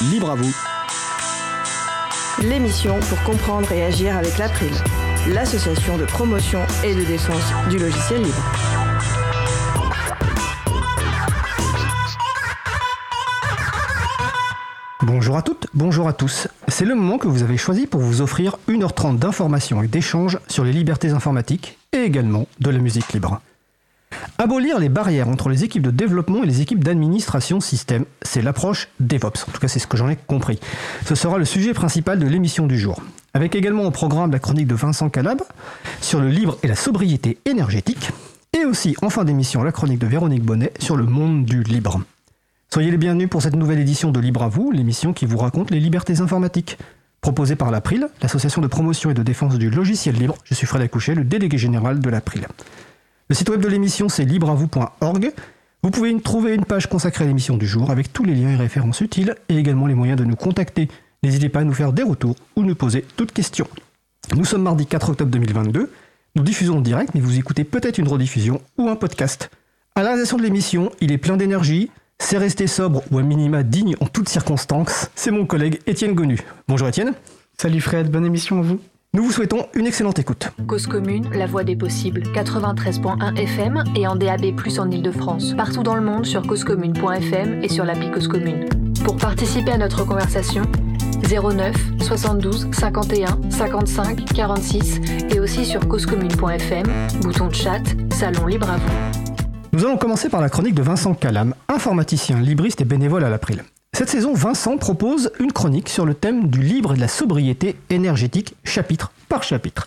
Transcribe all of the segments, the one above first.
Libre à vous. L'émission pour comprendre et agir avec l'April, l'association de promotion et de défense du logiciel libre. Bonjour à toutes, bonjour à tous. C'est le moment que vous avez choisi pour vous offrir 1h30 d'informations et d'échanges sur les libertés informatiques et également de la musique libre. Abolir les barrières entre les équipes de développement et les équipes d'administration système, c'est l'approche DevOps. En tout cas, c'est ce que j'en ai compris. Ce sera le sujet principal de l'émission du jour. Avec également au programme la chronique de Vincent Calab sur le livre et la sobriété énergétique. Et aussi, en fin d'émission, la chronique de Véronique Bonnet sur le monde du libre. Soyez les bienvenus pour cette nouvelle édition de Libre à vous, l'émission qui vous raconte les libertés informatiques. Proposée par l'April, l'association de promotion et de défense du logiciel libre, je suis Fred Accouchet, le délégué général de l'April. Le site web de l'émission c'est libreavou.org. Vous pouvez trouver une page consacrée à l'émission du jour avec tous les liens et références utiles et également les moyens de nous contacter. N'hésitez pas à nous faire des retours ou nous poser toutes questions. Nous sommes mardi 4 octobre 2022. Nous diffusons en direct, mais vous écoutez peut-être une rediffusion ou un podcast. À la réalisation de l'émission, il est plein d'énergie, c'est rester sobre ou à minima digne en toutes circonstances. C'est mon collègue Étienne Gonu. Bonjour Étienne. Salut Fred, bonne émission à vous. Nous vous souhaitons une excellente écoute. Cause commune, la voix des possibles. 93.1 FM et en DAB+, en Ile-de-France. Partout dans le monde sur causecommune.fm et sur l'appli Cause Commune. Pour participer à notre conversation, 09 72 51 55 46 et aussi sur causecommune.fm, bouton de chat, salon libre à vous. Nous allons commencer par la chronique de Vincent Calam, informaticien, libriste et bénévole à l'April. Cette saison, Vincent propose une chronique sur le thème du libre et de la sobriété énergétique, chapitre par chapitre.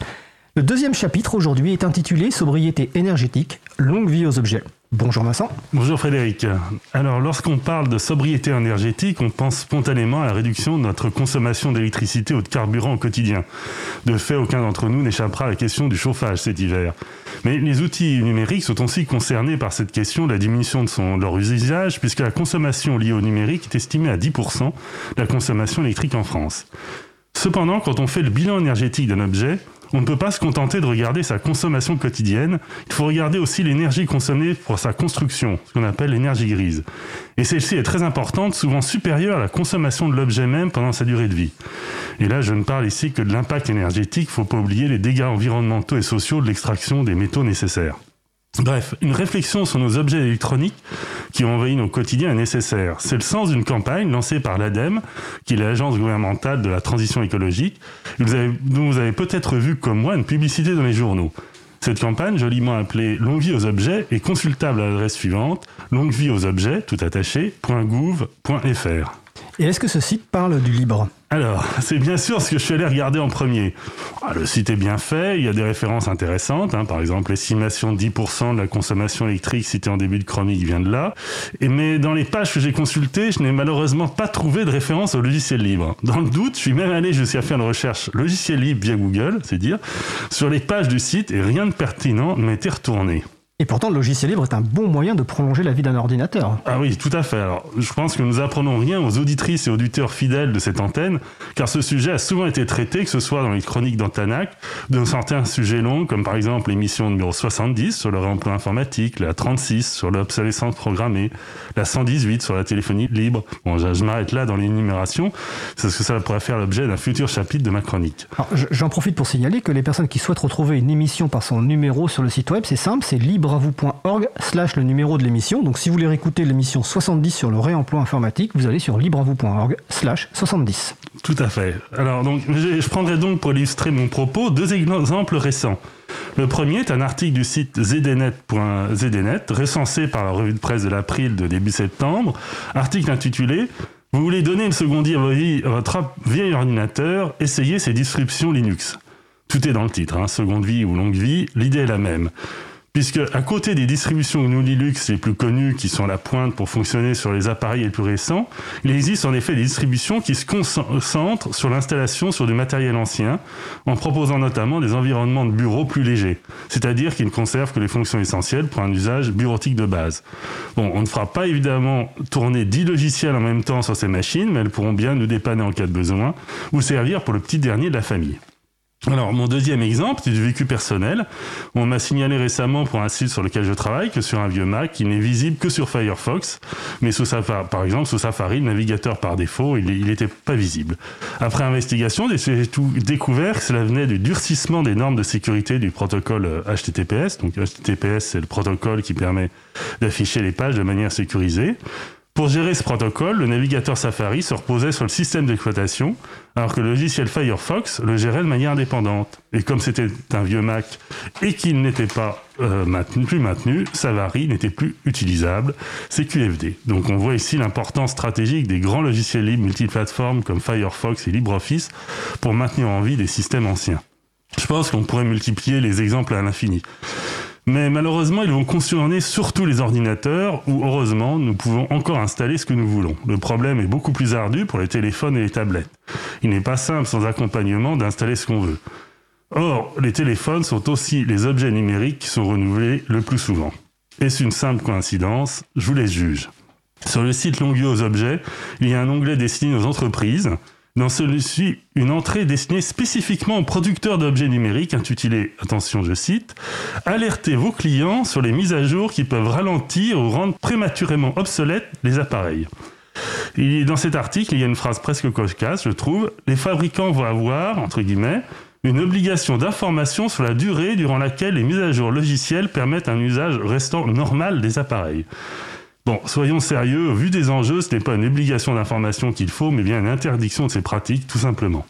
Le deuxième chapitre aujourd'hui est intitulé Sobriété énergétique, longue vie aux objets. Bonjour Vincent. Bonjour Frédéric. Alors lorsqu'on parle de sobriété énergétique, on pense spontanément à la réduction de notre consommation d'électricité ou de carburant au quotidien. De fait, aucun d'entre nous n'échappera à la question du chauffage cet hiver. Mais les outils numériques sont aussi concernés par cette question de la diminution de, son, leur usage, puisque la consommation liée au numérique est estimée à 10% de la consommation électrique en France. Cependant, quand on fait le bilan énergétique d'un objet, on ne peut pas se contenter de regarder sa consommation quotidienne, il faut regarder aussi l'énergie consommée pour sa construction, ce qu'on appelle l'énergie grise. Et celle-ci est très importante, souvent supérieure à la consommation de l'objet même pendant sa durée de vie. Et là, je ne parle ici que de l'impact énergétique, il ne faut pas oublier les dégâts environnementaux et sociaux de l'extraction des métaux nécessaires. Bref, une réflexion sur nos objets électroniques qui ont envahi nos quotidiens est nécessaire. C'est le sens d'une campagne lancée par l'ADEME, qui est l'agence gouvernementale de la transition écologique, vous dont vous avez peut-être vu comme moi une publicité dans les journaux. Cette campagne, joliment appelée Longue vie aux objets, est consultable à l'adresse suivante longue vie aux objets, tout attaché, .gouv.fr. Et est-ce que ce site parle du libre alors, c'est bien sûr ce que je suis allé regarder en premier. Ah, le site est bien fait, il y a des références intéressantes, hein. par exemple l'estimation de 10% de la consommation électrique citée en début de chronique vient de là. Et, mais dans les pages que j'ai consultées, je n'ai malheureusement pas trouvé de référence au logiciel libre. Dans le doute, je suis même allé jusqu'à faire une recherche logiciel libre via Google, c'est dire, sur les pages du site et rien de pertinent ne m'était retourné. Et pourtant, le logiciel libre est un bon moyen de prolonger la vie d'un ordinateur. Ah oui, tout à fait. Alors, je pense que nous apprenons rien aux auditrices et auditeurs fidèles de cette antenne, car ce sujet a souvent été traité, que ce soit dans les chroniques d'Antanac, dans certains sujets longs, comme par exemple l'émission numéro 70 sur le réemploi informatique, la 36 sur l'obsolescence programmée, la 118 sur la téléphonie libre. Bon, je, m'arrête là dans l'énumération, parce que ça pourrait faire l'objet d'un futur chapitre de ma chronique. J'en profite pour signaler que les personnes qui souhaitent retrouver une émission par son numéro sur le site web, c'est simple, c'est libre libreavoue.org slash le numéro de l'émission. Donc si vous voulez réécouter l'émission 70 sur le réemploi informatique, vous allez sur libreavoue.org slash 70. Tout à fait. Alors donc je prendrai donc pour illustrer mon propos deux exemples récents. Le premier est un article du site zdnet.zdnet, recensé par la revue de presse de l'April de début septembre, article intitulé Vous voulez donner une seconde vie à votre vieil ordinateur, essayez ces distributions Linux. Tout est dans le titre, hein, seconde vie ou longue vie, l'idée est la même puisque à côté des distributions GNU Linux les plus connues qui sont à la pointe pour fonctionner sur les appareils les plus récents, il existe en effet des distributions qui se concentrent sur l'installation sur du matériel ancien, en proposant notamment des environnements de bureau plus légers, c'est-à-dire qui ne conservent que les fonctions essentielles pour un usage bureautique de base. Bon, on ne fera pas évidemment tourner 10 logiciels en même temps sur ces machines, mais elles pourront bien nous dépanner en cas de besoin, ou servir pour le petit dernier de la famille. Alors, mon deuxième exemple, c'est du vécu personnel. On m'a signalé récemment pour un site sur lequel je travaille que sur un vieux Mac, il n'est visible que sur Firefox, mais sous Safari, par exemple, sous Safari, le navigateur par défaut, il n'était pas visible. Après investigation, j'ai découvert que cela venait du durcissement des normes de sécurité du protocole HTTPS. Donc, HTTPS, c'est le protocole qui permet d'afficher les pages de manière sécurisée. Pour gérer ce protocole, le navigateur Safari se reposait sur le système d'exploitation, alors que le logiciel Firefox le gérait de manière indépendante. Et comme c'était un vieux Mac et qu'il n'était pas euh, maintenu, plus maintenu, Safari n'était plus utilisable. C'est QFD. Donc on voit ici l'importance stratégique des grands logiciels libres multiplateformes comme Firefox et LibreOffice pour maintenir en vie des systèmes anciens. Je pense qu'on pourrait multiplier les exemples à l'infini. Mais malheureusement, ils vont concerner surtout les ordinateurs où, heureusement, nous pouvons encore installer ce que nous voulons. Le problème est beaucoup plus ardu pour les téléphones et les tablettes. Il n'est pas simple sans accompagnement d'installer ce qu'on veut. Or, les téléphones sont aussi les objets numériques qui sont renouvelés le plus souvent. Est-ce une simple coïncidence? Je vous les juge. Sur le site Longueux aux objets, il y a un onglet destiné aux entreprises dans celui-ci, une entrée destinée spécifiquement aux producteurs d'objets numériques intitulée, attention je cite, Alertez vos clients sur les mises à jour qui peuvent ralentir ou rendre prématurément obsolètes les appareils. Et dans cet article, il y a une phrase presque cocasse, je trouve. Les fabricants vont avoir, entre guillemets, une obligation d'information sur la durée durant laquelle les mises à jour logicielles permettent un usage restant normal des appareils. Bon, soyons sérieux, vu des enjeux, ce n'est pas une obligation d'information qu'il faut, mais bien une interdiction de ces pratiques, tout simplement.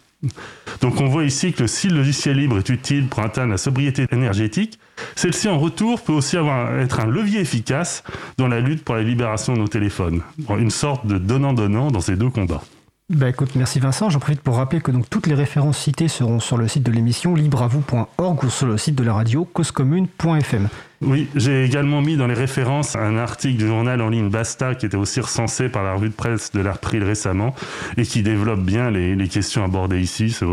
Donc on voit ici que si le logiciel libre est utile pour atteindre la sobriété énergétique, celle-ci en retour peut aussi être un levier efficace dans la lutte pour la libération de nos téléphones. une sorte de donnant-donnant dans ces deux combats. Bah écoute, merci Vincent. J'en profite pour rappeler que donc toutes les références citées seront sur le site de l'émission libreavou.org ou sur le site de la radio causecommune.fm. Oui, j'ai également mis dans les références un article du journal en ligne Basta qui était aussi recensé par la revue de presse de l'April récemment et qui développe bien les, questions abordées ici. C'est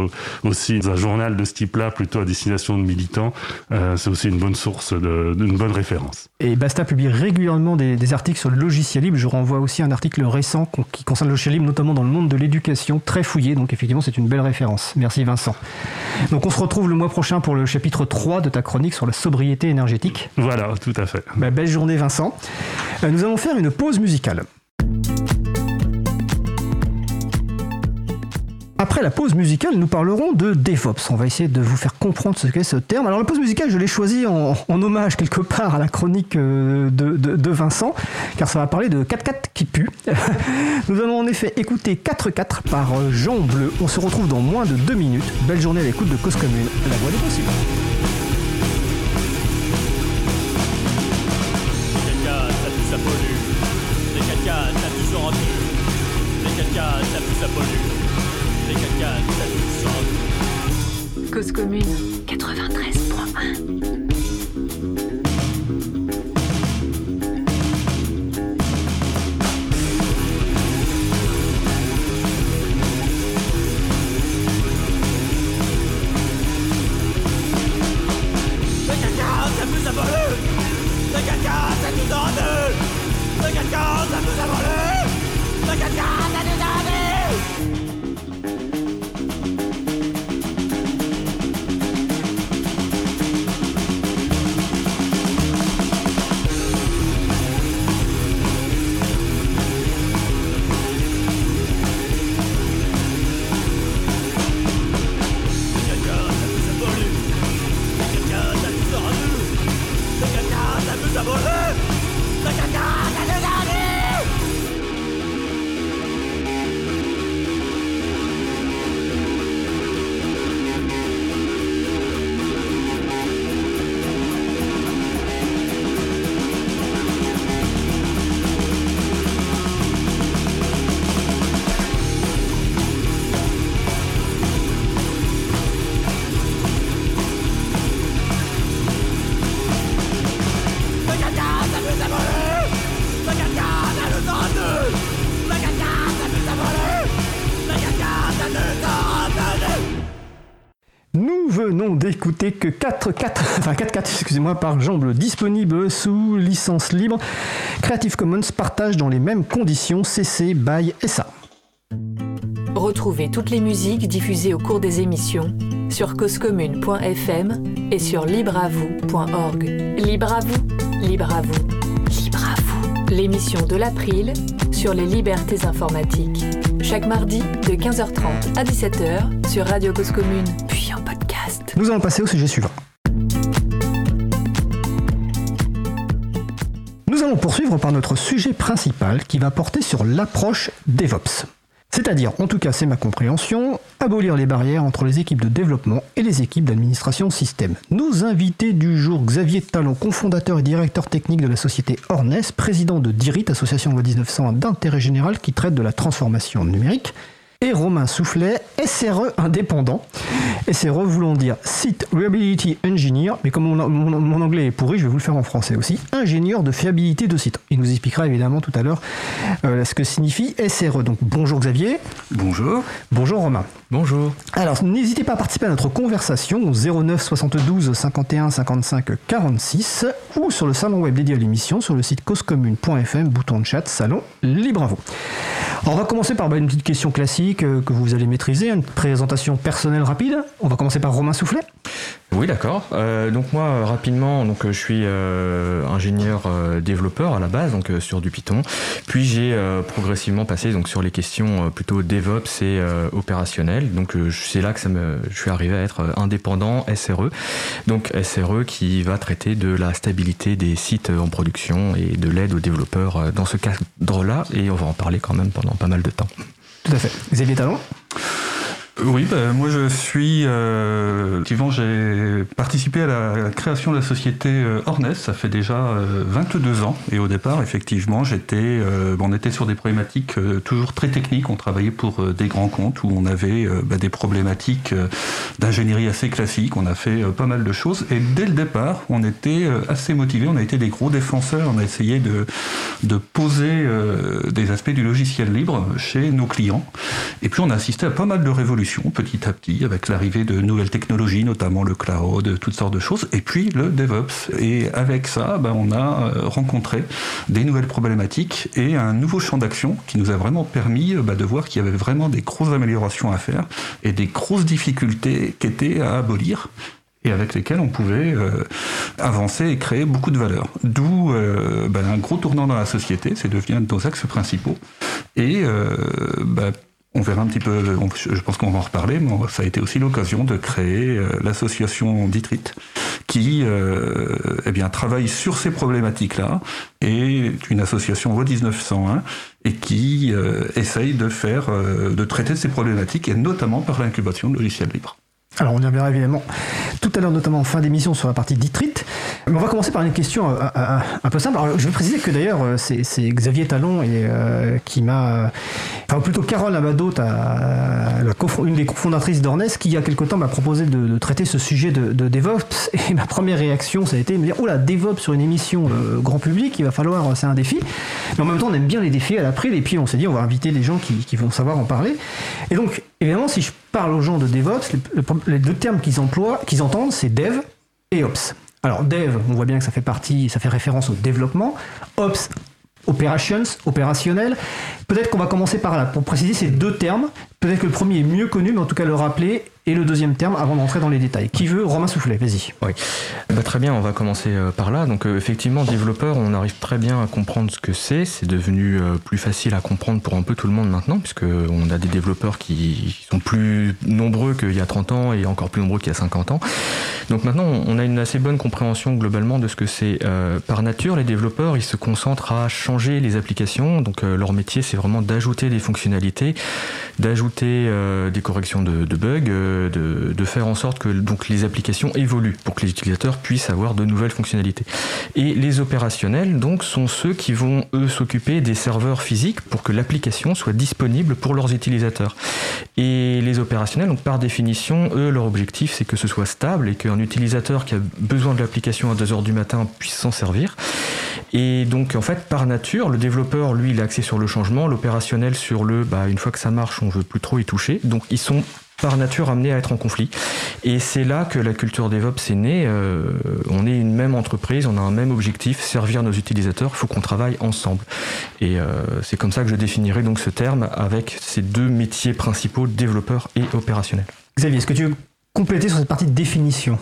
aussi un journal de ce type-là, plutôt à destination de militants. Euh, c'est aussi une bonne source, d'une bonne référence. Et Basta publie régulièrement des, articles sur le logiciel libre. Je renvoie aussi un article récent qui concerne le logiciel libre, notamment dans le monde de l'éducation, très fouillé. Donc effectivement, c'est une belle référence. Merci Vincent. Donc on se retrouve le mois prochain pour le chapitre 3 de ta chronique sur la sobriété énergétique. Voilà, tout à fait. Bah, belle journée Vincent. Euh, nous allons faire une pause musicale. Après la pause musicale, nous parlerons de DevOps. On va essayer de vous faire comprendre ce qu'est ce terme. Alors la pause musicale, je l'ai choisie en, hommage quelque part à la chronique euh, de, Vincent, car ça va parler de 4-4 qui pue. nous allons en effet écouter 4-4 par Jean Bleu. On se retrouve dans moins de 2 minutes. Belle journée à l'écoute de Cause Commune, la voix des possibles. Cause commune 93.1 que 4 4 enfin 4 4 excusez-moi par Jamble disponible sous licence libre Creative Commons partage dans les mêmes conditions CC by SA. Retrouvez toutes les musiques diffusées au cours des émissions sur causecommune.fm et sur libreavoue.org. Libre à vous, libre à vous, libre à vous. L'émission de l'April sur les libertés informatiques. Chaque mardi de 15h30 à 17h sur Radio Cause Commune. Nous allons passer au sujet suivant. Nous allons poursuivre par notre sujet principal qui va porter sur l'approche DevOps. C'est-à-dire, en tout cas c'est ma compréhension, abolir les barrières entre les équipes de développement et les équipes d'administration système. Nos invités du jour, Xavier Talon, cofondateur et directeur technique de la société Ornes, président de DIRIT, association loi 1901 d'intérêt général qui traite de la transformation numérique, et Romain Soufflet, SRE indépendant. SRE voulant dire Site Reliability Engineer, mais comme mon, anglais est pourri, je vais vous le faire en français aussi, ingénieur de fiabilité de site. Il nous expliquera évidemment tout à l'heure euh, ce que signifie SRE. Donc bonjour Xavier. Bonjour. Bonjour Romain. Bonjour. Alors n'hésitez pas à participer à notre conversation au 09 72 51 55 46 ou sur le salon web dédié à l'émission sur le site causecommune.fm, bouton de chat, salon libre à vous. On va commencer par bah, une petite question classique euh, que vous allez maîtriser, une présentation personnelle rapide. On va commencer par Romain Soufflet. Oui, d'accord. Euh, donc moi, euh, rapidement, donc je suis ingénieur développeur à la base, donc sur du Python. Puis j'ai progressivement passé donc sur les questions plutôt DevOps et opérationnelles. Donc c'est là que ça me, je suis arrivé à être indépendant SRE. Donc SRE qui va traiter de la stabilité des sites en production et de l'aide aux développeurs dans ce cadre-là. Et on va en parler quand même pendant pas mal de temps. Tout à fait. Xavier Talon? Oui, bah, moi je suis. Euh, j'ai participé à la, création de la société euh, Ornes, ça fait déjà 22 euh, ans. Et au départ, effectivement, j'étais, euh, on était sur des problématiques toujours très techniques. On travaillait pour des grands comptes où on avait bah, des problématiques d'ingénierie assez classiques. On a fait pas mal de choses. Et dès le départ, on était assez motivés. On a été des gros défenseurs. On a essayé de, de poser des aspects du logiciel libre chez nos clients. Et puis on a assisté à pas mal de révolutions petit à petit avec l'arrivée de nouvelles technologies, notamment le cloud, toutes sortes de choses, et puis le DevOps. Et avec ça, ben, on a euh, rencontré des nouvelles problématiques et un nouveau champ d'action qui nous a vraiment permis ben, de voir qu'il y avait vraiment des grosses améliorations à faire et des grosses difficultés qui étaient à abolir et avec lesquelles on pouvait euh, avancer et créer beaucoup de valeur. D'où euh, ben, un gros tournant dans la société, c'est devenu un de nos axes principaux. Et ben, on verra un petit peu, je pense qu'on va en reparler, mais ça a été aussi l'occasion de créer euh, l'association Ditrit, qui euh, eh bien, travaille sur ces problématiques-là, et une association VO 1901, et qui euh, essaye de faire, de traiter ces problématiques, et notamment par l'incubation de logiciels libres. Alors on y reviendra évidemment tout à l'heure, notamment en fin d'émission sur la partie Ditrit. Mais on va commencer par une question euh, euh, un peu simple. Alors, je vais préciser que d'ailleurs euh, c'est Xavier Talon et, qui m'a, enfin plutôt Carole Abadot, une des cofondatrices d'Ornès, qui il y a quelque temps m'a proposé de, traiter ce sujet de, DevOps. Et ma première réaction, ça a été de me dire, oh là, DevOps sur une émission grand public, il va falloir, c'est un défi. Mais en même temps, on aime bien les défis à l'April. Et puis on s'est dit, on va inviter des gens qui, qui vont savoir en parler. Et donc, évidemment, si je parle aux gens de DevOps, les, deux termes qu'ils emploient, qu'ils entendent, c'est Dev et Ops. Alors Dev, on voit bien que ça fait partie, ça fait référence au développement. Ops, operations, opérationnel. Peut-être qu'on va commencer par là pour préciser ces deux termes. Peut-être que le premier est mieux connu, mais en tout cas le rappeler et le deuxième terme avant d'entrer dans les détails. Qui veut Romain Soufflet, vas-y. Oui, bah, très bien, on va commencer euh, par là. Donc euh, effectivement, développeur, on arrive très bien à comprendre ce que c'est. C'est devenu euh, plus facile à comprendre pour un peu tout le monde maintenant, puisque on a des développeurs qui sont plus nombreux qu'il y a 30 ans et encore plus nombreux qu'il y a 50 ans. Donc maintenant, on a une assez bonne compréhension globalement de ce que c'est. par nature, les développeurs, ils se concentrent à changer les applications. Donc leur métier, c'est vraiment d'ajouter des fonctionnalités, d'ajouter des corrections de, de bugs de, faire en sorte que donc, les applications évoluent pour que les utilisateurs puissent avoir de nouvelles fonctionnalités. Et les opérationnels, donc, sont ceux qui vont, eux, s'occuper des serveurs physiques pour que l'application soit disponible pour leurs utilisateurs. Et les opérationnels, donc, par définition, eux, leur objectif, c'est que ce soit stable et qu'un utilisateur qui a besoin de l'application à 2h du matin puisse s'en servir. Et donc, en fait, par nature, le développeur, lui, il est axé sur le changement, l'opérationnel sur le, bah, une fois que ça marche, on veut plus trop y toucher. Donc, ils sont par nature amené à être en conflit. Et c'est là que la culture DevOps est née. Euh, on est une même entreprise, on a un même objectif, servir nos utilisateurs, il faut qu'on travaille ensemble. Et euh, c'est comme ça que je définirai donc ce terme avec ces deux métiers principaux, développeur et opérationnel. Xavier, est-ce que tu veux compléter sur cette partie de définition?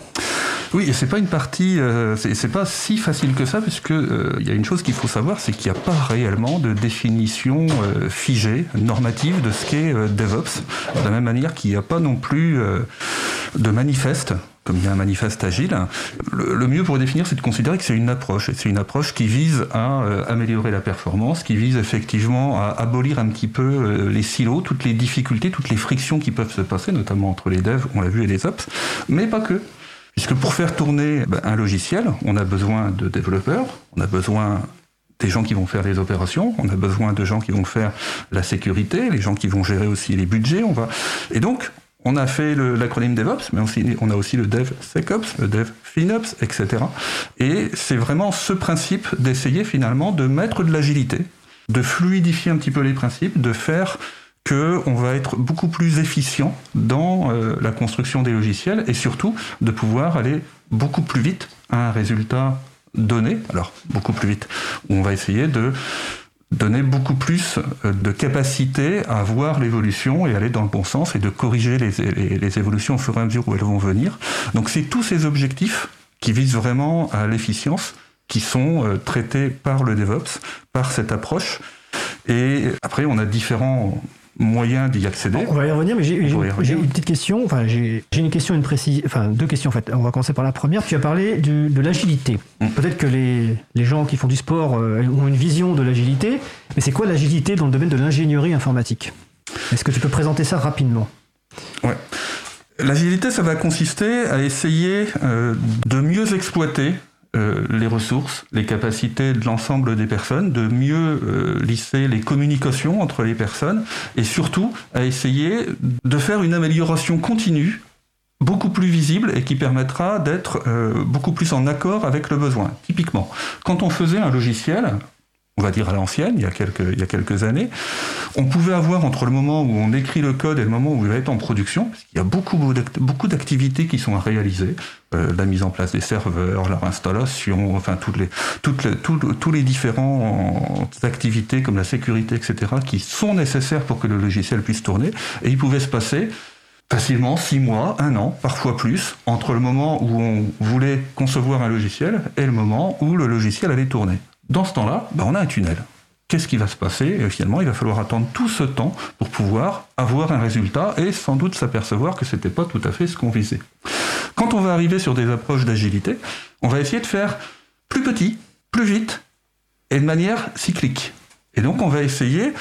Oui, et c'est pas une partie, euh, c'est pas si facile que ça, puisque euh, il y a une chose qu'il faut savoir, c'est qu'il n'y a pas réellement de définition euh, figée, normative de ce qu'est DevOps, de la même manière qu'il n'y a pas non plus de manifeste comme il y a un manifeste agile, le, mieux pour définir, c'est de considérer que c'est une approche. Et c'est une approche qui vise à améliorer la performance, qui vise effectivement à abolir un petit peu les silos, toutes les difficultés, toutes les frictions qui peuvent se passer, notamment entre les devs, on l'a vu, et les ops, mais pas que. Puisque pour faire tourner ben, un logiciel, on a besoin de développeurs, on a besoin des gens qui vont faire les opérations, on a besoin de gens qui vont faire la sécurité, les gens qui vont gérer aussi les budgets. On va... Et donc, on a fait l'acronyme DevOps, mais on a aussi le DevSecOps, le DevFinOps, etc. Et c'est vraiment ce principe d'essayer finalement de mettre de l'agilité, de fluidifier un petit peu les principes, de faire qu'on va être beaucoup plus efficient dans euh, la construction des logiciels et surtout de pouvoir aller beaucoup plus vite à un résultat donné, alors beaucoup plus vite, on va essayer de donner beaucoup plus euh, de capacité à voir l'évolution et aller dans le bon sens et de corriger les, les évolutions au fur et à mesure où elles vont venir. Donc c'est tous ces objectifs qui visent vraiment à l'efficience qui sont euh, traités par le DevOps, par cette approche. Et après, on a différents moyen d'y accéder. On va y revenir, mais j'ai une petite question. Enfin, j'ai une question, une précise, enfin deux questions en fait. On va commencer par la première. Tu as parlé de l'agilité. Mm. Peut-être que les, les, gens qui font du sport euh, ont une vision de l'agilité, mais c'est quoi l'agilité dans le domaine de l'ingénierie informatique? Est-ce que tu peux présenter ça rapidement? Ouais. L'agilité, ça va consister à essayer euh, de mieux exploiter euh, les ressources, les capacités de l'ensemble des personnes, de mieux euh, lisser les communications entre les personnes et surtout à essayer de faire une amélioration continue beaucoup plus visible et qui permettra d'être euh, beaucoup plus en accord avec le besoin. Typiquement, quand on faisait un logiciel, on va dire à l'ancienne, il, y a quelques, il années, on pouvait avoir entre le moment où on écrit le code et le moment où il va être en production, qu'il y a beaucoup, beaucoup d'activités qui sont à réaliser, euh, la mise en place des serveurs, leur installation, enfin toutes les, toutes les, tous les différentes activités comme la sécurité, etc., qui sont nécessaires pour que le logiciel puisse tourner, et il pouvait se passer facilement six mois, un an, parfois plus, entre le moment où on voulait concevoir un logiciel et le moment où le logiciel allait tourner. Dans ce temps-là, ben, on a un tunnel. Qu'est-ce qui va se passer? Et Finalement, il va falloir attendre tout ce temps pour pouvoir avoir un résultat et sans doute s'apercevoir que ce n'était pas tout à fait ce qu'on visait. Quand on va arriver sur des approches d'agilité, on va essayer de faire plus petit, plus vite et de manière cyclique. Et donc, on va essayer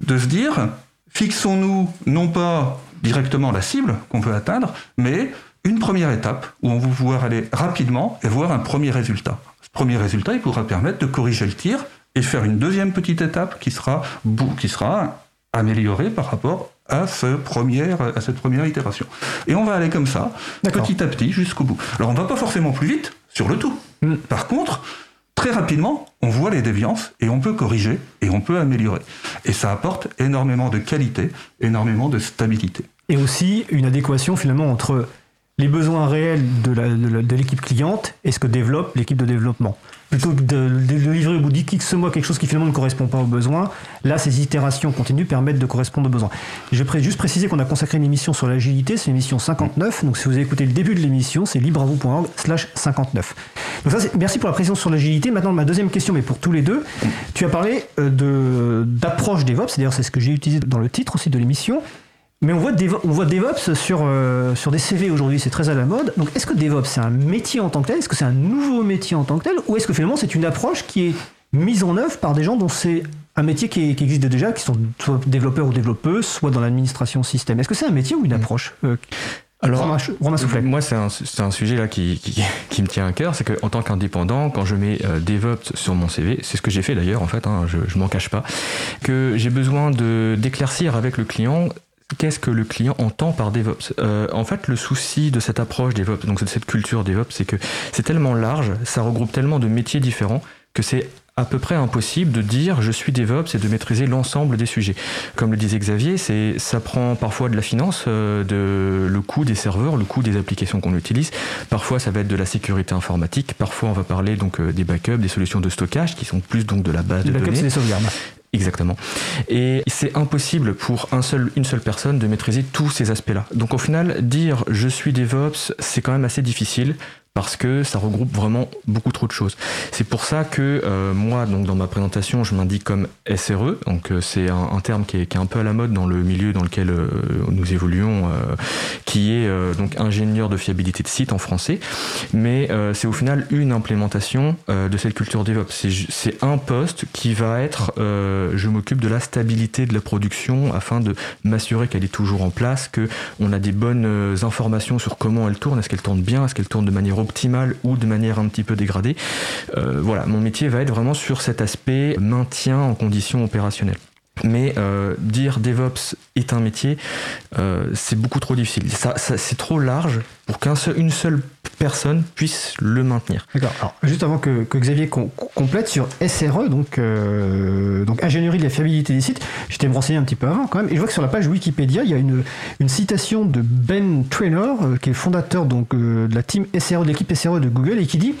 de se dire, fixons-nous non pas directement la cible qu'on veut atteindre, mais une première étape où on va pouvoir aller rapidement et voir un premier résultat premier résultat, il pourra permettre de corriger le tir et faire une deuxième petite étape qui sera, qui sera améliorée par rapport à, ce première, à cette première itération. Et on va aller comme ça, petit à petit, jusqu'au bout. Alors on ne va pas forcément plus vite sur le tout. Mm. Par contre, très rapidement, on voit les déviances et on peut corriger et on peut améliorer. Et ça apporte énormément de qualité, énormément de stabilité. Et aussi une adéquation finalement entre les besoins réels de l'équipe cliente et ce que développe l'équipe de développement. Plutôt que de, livrer au bout d'X mois quelque chose qui finalement ne correspond pas aux besoins, là, ces itérations continues permettent de correspondre aux besoins. Je vais juste préciser qu'on a consacré une émission sur l'agilité, c'est l'émission 59, donc si vous avez écouté le début de l'émission, c'est libreavou.org slash 59. Donc ça, merci pour la précision sur l'agilité. Maintenant, ma deuxième question, mais pour tous les deux, tu as parlé euh, d'approche DevOps, d'ailleurs c'est ce que j'ai utilisé dans le titre aussi de l'émission, mais on voit, on voit DevOps sur, euh, sur des CV aujourd'hui, c'est très à la mode. Donc est-ce que DevOps c'est un métier en tant que tel? Est-ce que c'est un nouveau métier en tant que tel? Ou est-ce que finalement c'est une approche qui est mise en œuvre par des gens dont c'est un métier qui, existe déjà, qui sont soit développeurs ou développeuses, soit dans l'administration système? Est-ce que c'est un métier ou une mm. approche euh, alors, moi, c'est un, un, sujet là qui, qui, qui, me tient à cœur, c'est qu'en tant qu'indépendant, quand je mets euh, DevOps sur mon CV, c'est ce que j'ai fait d'ailleurs, en fait, hein, je, je m'en cache pas, que j'ai besoin de d'éclaircir avec le client Qu'est-ce que le client entend par DevOps? Euh, En fait, le souci de cette approche DevOps, donc de cette culture DevOps, c'est que c'est tellement large, ça regroupe tellement de métiers différents que c'est à peu près impossible de dire je suis DevOps et de maîtriser l'ensemble des sujets. Comme le disait Xavier, c'est ça prend parfois de la finance, euh, de le coût des serveurs, le coût des applications qu'on utilise. Parfois ça va être de la sécurité informatique. Parfois on va parler donc euh, des backups, des solutions de stockage qui sont plus donc de la base de données. C'est des sauvegardes. Exactement. Et c'est impossible pour un seul, une seule personne de maîtriser tous ces aspects-là. Donc au final, dire je suis DevOps, c'est quand même assez difficile parce que ça regroupe vraiment beaucoup trop de choses. C'est pour ça que euh, moi, donc dans ma présentation, je m'indique comme SRE, donc euh, c'est un, terme qui est, un peu à la mode dans le milieu dans lequel euh, nous évoluons, qui est donc ingénieur de fiabilité de site en français, mais c'est au final une implémentation de cette culture DevOps. C'est un poste qui va être, je m'occupe de la stabilité de la production afin de m'assurer qu'elle est toujours en place, que on a des bonnes informations sur comment elle tourne, est-ce qu'elle tourne bien, est-ce qu'elle tourne de manière optimale ou de manière un petit peu dégradée. Euh, voilà, mon métier va être vraiment sur cet aspect maintien en conditions opérationnelles. Mais euh, dire DevOps est un métier, euh, c'est beaucoup trop difficile. C'est trop large pour qu'une seule personne puisse le maintenir. D'accord. Alors, juste avant que, Xavier complète sur SRE, donc, euh, donc ingénierie de la fiabilité des sites, j'étais me renseigner un petit peu avant quand même, et je vois que sur la page Wikipédia, il y a une, une citation de Ben Traynor, euh, qui est le fondateur donc, euh, de la team SRE, de l'équipe SRE de Google, et qui dit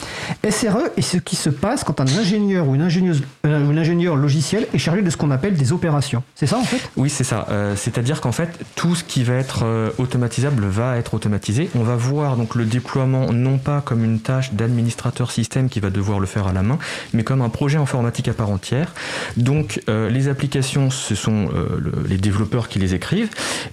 SRE est ce qui se passe quand un ingénieur ou une ingénieuse, ou un ingénieur logiciel est chargé de ce qu'on appelle des opérations. C'est ça en fait? Oui, c'est ça. C'est-à-dire qu'en fait, tout ce qui va être automatisable va être automatisé. On va voir donc le déploiement non pas comme une tâche d'administrateur système qui va devoir le faire à la main, mais comme un projet informatique à part entière. Donc euh, les applications, ce sont euh, les développeurs qui les écrivent,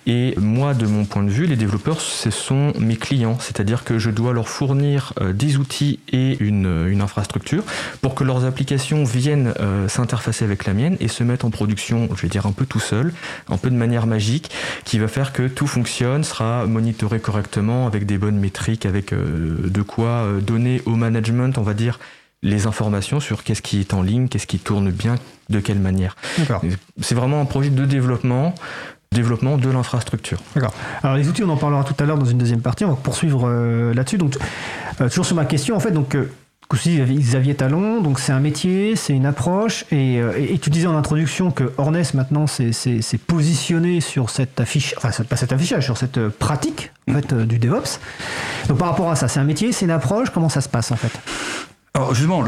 et moi, de mon point de vue, les développeurs, ce sont mes clients, c'est-à-dire que je dois leur fournir euh, des outils et une, infrastructure pour que leurs applications viennent s'interfacer avec la mienne et se mettre en production, je vais dire un peu tout seul, un peu de manière magique, qui va faire que tout fonctionne, sera monitoré correctement avec des bonnes métriques, avec de quoi euh, donner au management, on va dire, les informations sur qu'est-ce qui est en ligne, qu'est-ce qui tourne bien, de quelle manière. C'est vraiment un projet de développement développement de l'infrastructure. D'accord. Alors les outils, on en parlera tout à l'heure dans une deuxième partie. On va poursuivre euh, là-dessus. Donc euh, toujours sur ma question, en fait, donc Xavier Talon, donc c'est un métier, c'est une approche, et, tu disais en introduction que Hornes maintenant s'est positionné sur cette affiche, enfin pas cet affichage, sur cette pratique en fait, du DevOps. Donc par rapport à ça, c'est un métier, c'est une approche, comment ça se passe en fait? Alors justement,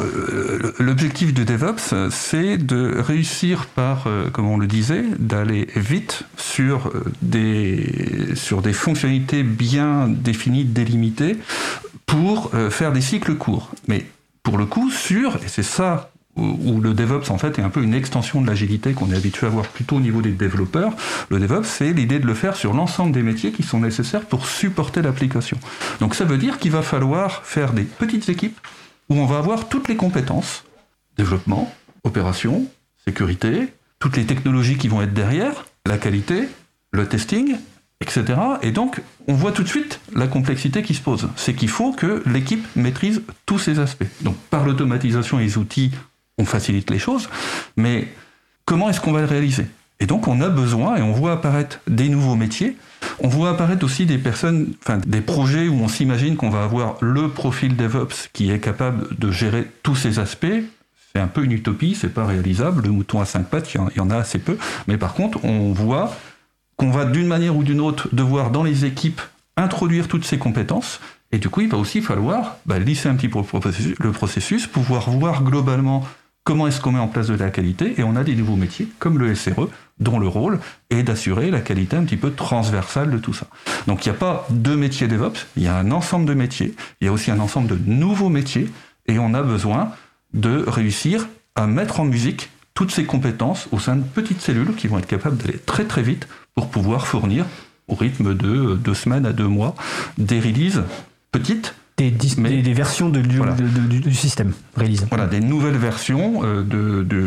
l'objectif de DevOps, c'est de réussir par, euh, comme on le disait, d'aller vite sur euh, des, sur des fonctionnalités bien définies, délimitées, pour euh, faire des cycles courts. Mais pour le coup, sur, et c'est ça où le DevOps en fait est un peu une extension de l'agilité qu'on est habitué à voir plutôt au niveau des développeurs. Le DevOps, c'est l'idée de le faire sur l'ensemble des métiers qui sont nécessaires pour supporter l'application. Donc ça veut dire qu'il va falloir faire des petites équipes où on va avoir toutes les compétences, développement, opération, sécurité, toutes les technologies qui vont être derrière, la qualité, le testing, etc. Et donc, on voit tout de suite la complexité qui se pose. C'est qu'il faut que l'équipe maîtrise tous ces aspects. Donc, par l'automatisation et les outils, on facilite les choses, mais comment est-ce qu'on va le réaliser? Et donc on a besoin, et on voit apparaître des nouveaux métiers, on voit apparaître aussi des personnes, enfin des projets où on s'imagine qu'on va avoir le profil DevOps qui est capable de gérer tous ces aspects. C'est un peu une utopie, c'est pas réalisable. Le mouton à cinq pattes, il y en a assez peu. Mais par contre, on voit qu'on va d'une manière ou d'une autre devoir dans les équipes introduire toutes ces compétences. Et du coup, il va aussi falloir bah, lisser un petit peu le processus, pouvoir voir globalement comment est-ce qu'on met en place de la qualité Et on a des nouveaux métiers, comme le SRE, dont le rôle est d'assurer la qualité un petit peu transversale de tout ça. Donc il n'y a pas deux métiers DevOps, il y a un ensemble de métiers, il y a aussi un ensemble de nouveaux métiers, et on a besoin de réussir à mettre en musique toutes ces compétences au sein de petites cellules qui vont être capables d'aller très très vite pour pouvoir fournir au rythme de deux semaines à deux mois des releases petites des, des, versions de, du, système release. Voilà, des nouvelles versions euh,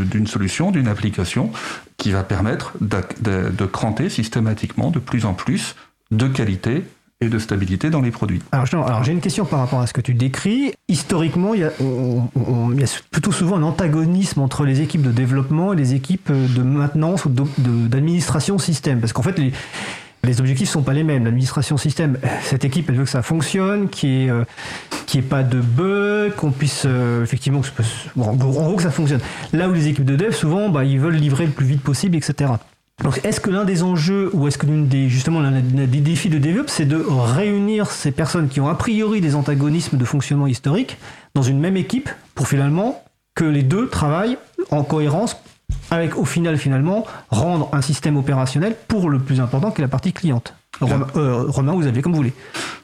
d'une solution, d'une application qui va permettre de, cranter systématiquement de plus en plus de qualité et de stabilité dans les produits. Alors, j'ai une question par rapport à ce que tu décris. Historiquement, il y, a, plutôt souvent un antagonisme entre les équipes de développement et les équipes de maintenance ou d'administration système. Parce qu'en fait, les, les objectifs sont pas les mêmes. L'administration système, cette équipe, elle veut que ça fonctionne, qu'il n'y ait, ait, pas de bugs, qu'on puisse euh, effectivement, en, gros, que ça fonctionne. Là où les équipes de dev, souvent, bah, ils veulent livrer le plus vite possible, etc. Donc, est-ce que l'un des enjeux, ou est-ce que l'un des, justement, l'un des défis de DevOps, c'est de réunir ces personnes qui ont a priori des antagonismes de fonctionnement historique dans une même équipe pour finalement que les deux travaillent en cohérence avec au final, finalement, rendre un système opérationnel pour le plus important qui est la partie cliente? Romain, euh, Romain, vous avez comme vous voulez.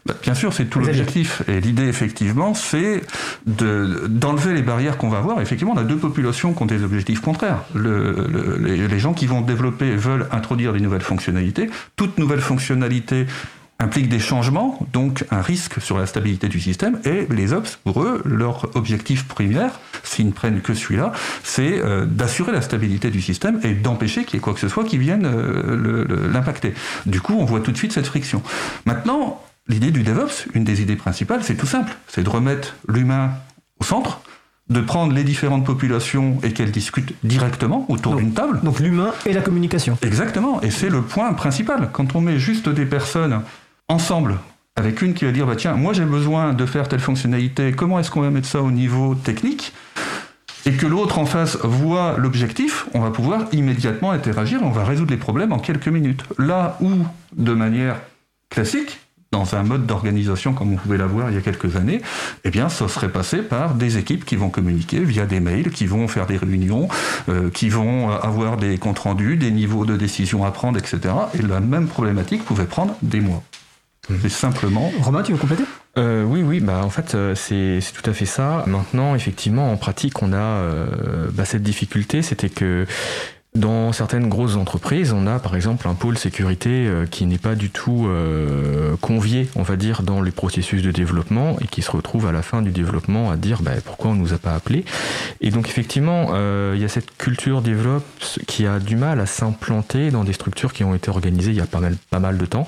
Bah, bien sûr, c'est tout l'objectif. Et l'idée, effectivement, c'est d'enlever les barrières qu'on va avoir. Effectivement, on a deux populations qui ont des objectifs contraires. Le, les, les, gens qui vont développer veulent introduire des nouvelles fonctionnalités. Toute nouvelle fonctionnalité implique des changements, donc un risque sur la stabilité du système. Et les Ops, pour eux, leur objectif primaire, s'ils ne prennent que celui-là, c'est euh, d'assurer la stabilité du système et d'empêcher qu'il y ait quoi que ce soit qui vienne euh, l'impacter. Du coup, on voit tout de suite cette friction. Maintenant, l'idée du DevOps, une des idées principales, c'est tout simple, c'est de remettre l'humain au centre, de prendre les différentes populations et qu'elles discutent directement autour d'une table. Donc l'humain et la communication. Exactement, et c'est le point principal. Quand on met juste des personnes ensemble avec une qui va dire bah tiens moi j'ai besoin de faire telle fonctionnalité comment est-ce qu'on va mettre ça au niveau technique? Et que l'autre en face voit l'objectif, on va pouvoir immédiatement interagir, on va résoudre les problèmes en quelques minutes. Là où, de manière classique, dans un mode d'organisation comme on pouvait l'avoir il y a quelques années, eh bien, ça serait passé par des équipes qui vont communiquer via des mails, qui vont faire des réunions, euh, qui vont avoir des comptes rendus, des niveaux de décision à prendre, etc. Et la même problématique pouvait prendre des mois. C'est simplement. Romain, tu veux compléter? Euh, oui, oui, bah en fait euh, c'est tout à fait ça. Maintenant, effectivement, en pratique, on a euh, bah, cette difficulté, c'était que dans certaines grosses entreprises, on a par exemple un pôle sécurité euh, qui n'est pas du tout euh, convié, on va dire, dans les processus de développement et qui se retrouve à la fin du développement à dire bah, pourquoi on nous a pas appelé. Et donc effectivement, euh, il y a cette culture DevOps qui a du mal à s'implanter dans des structures qui ont été organisées il y a pas mal, de temps.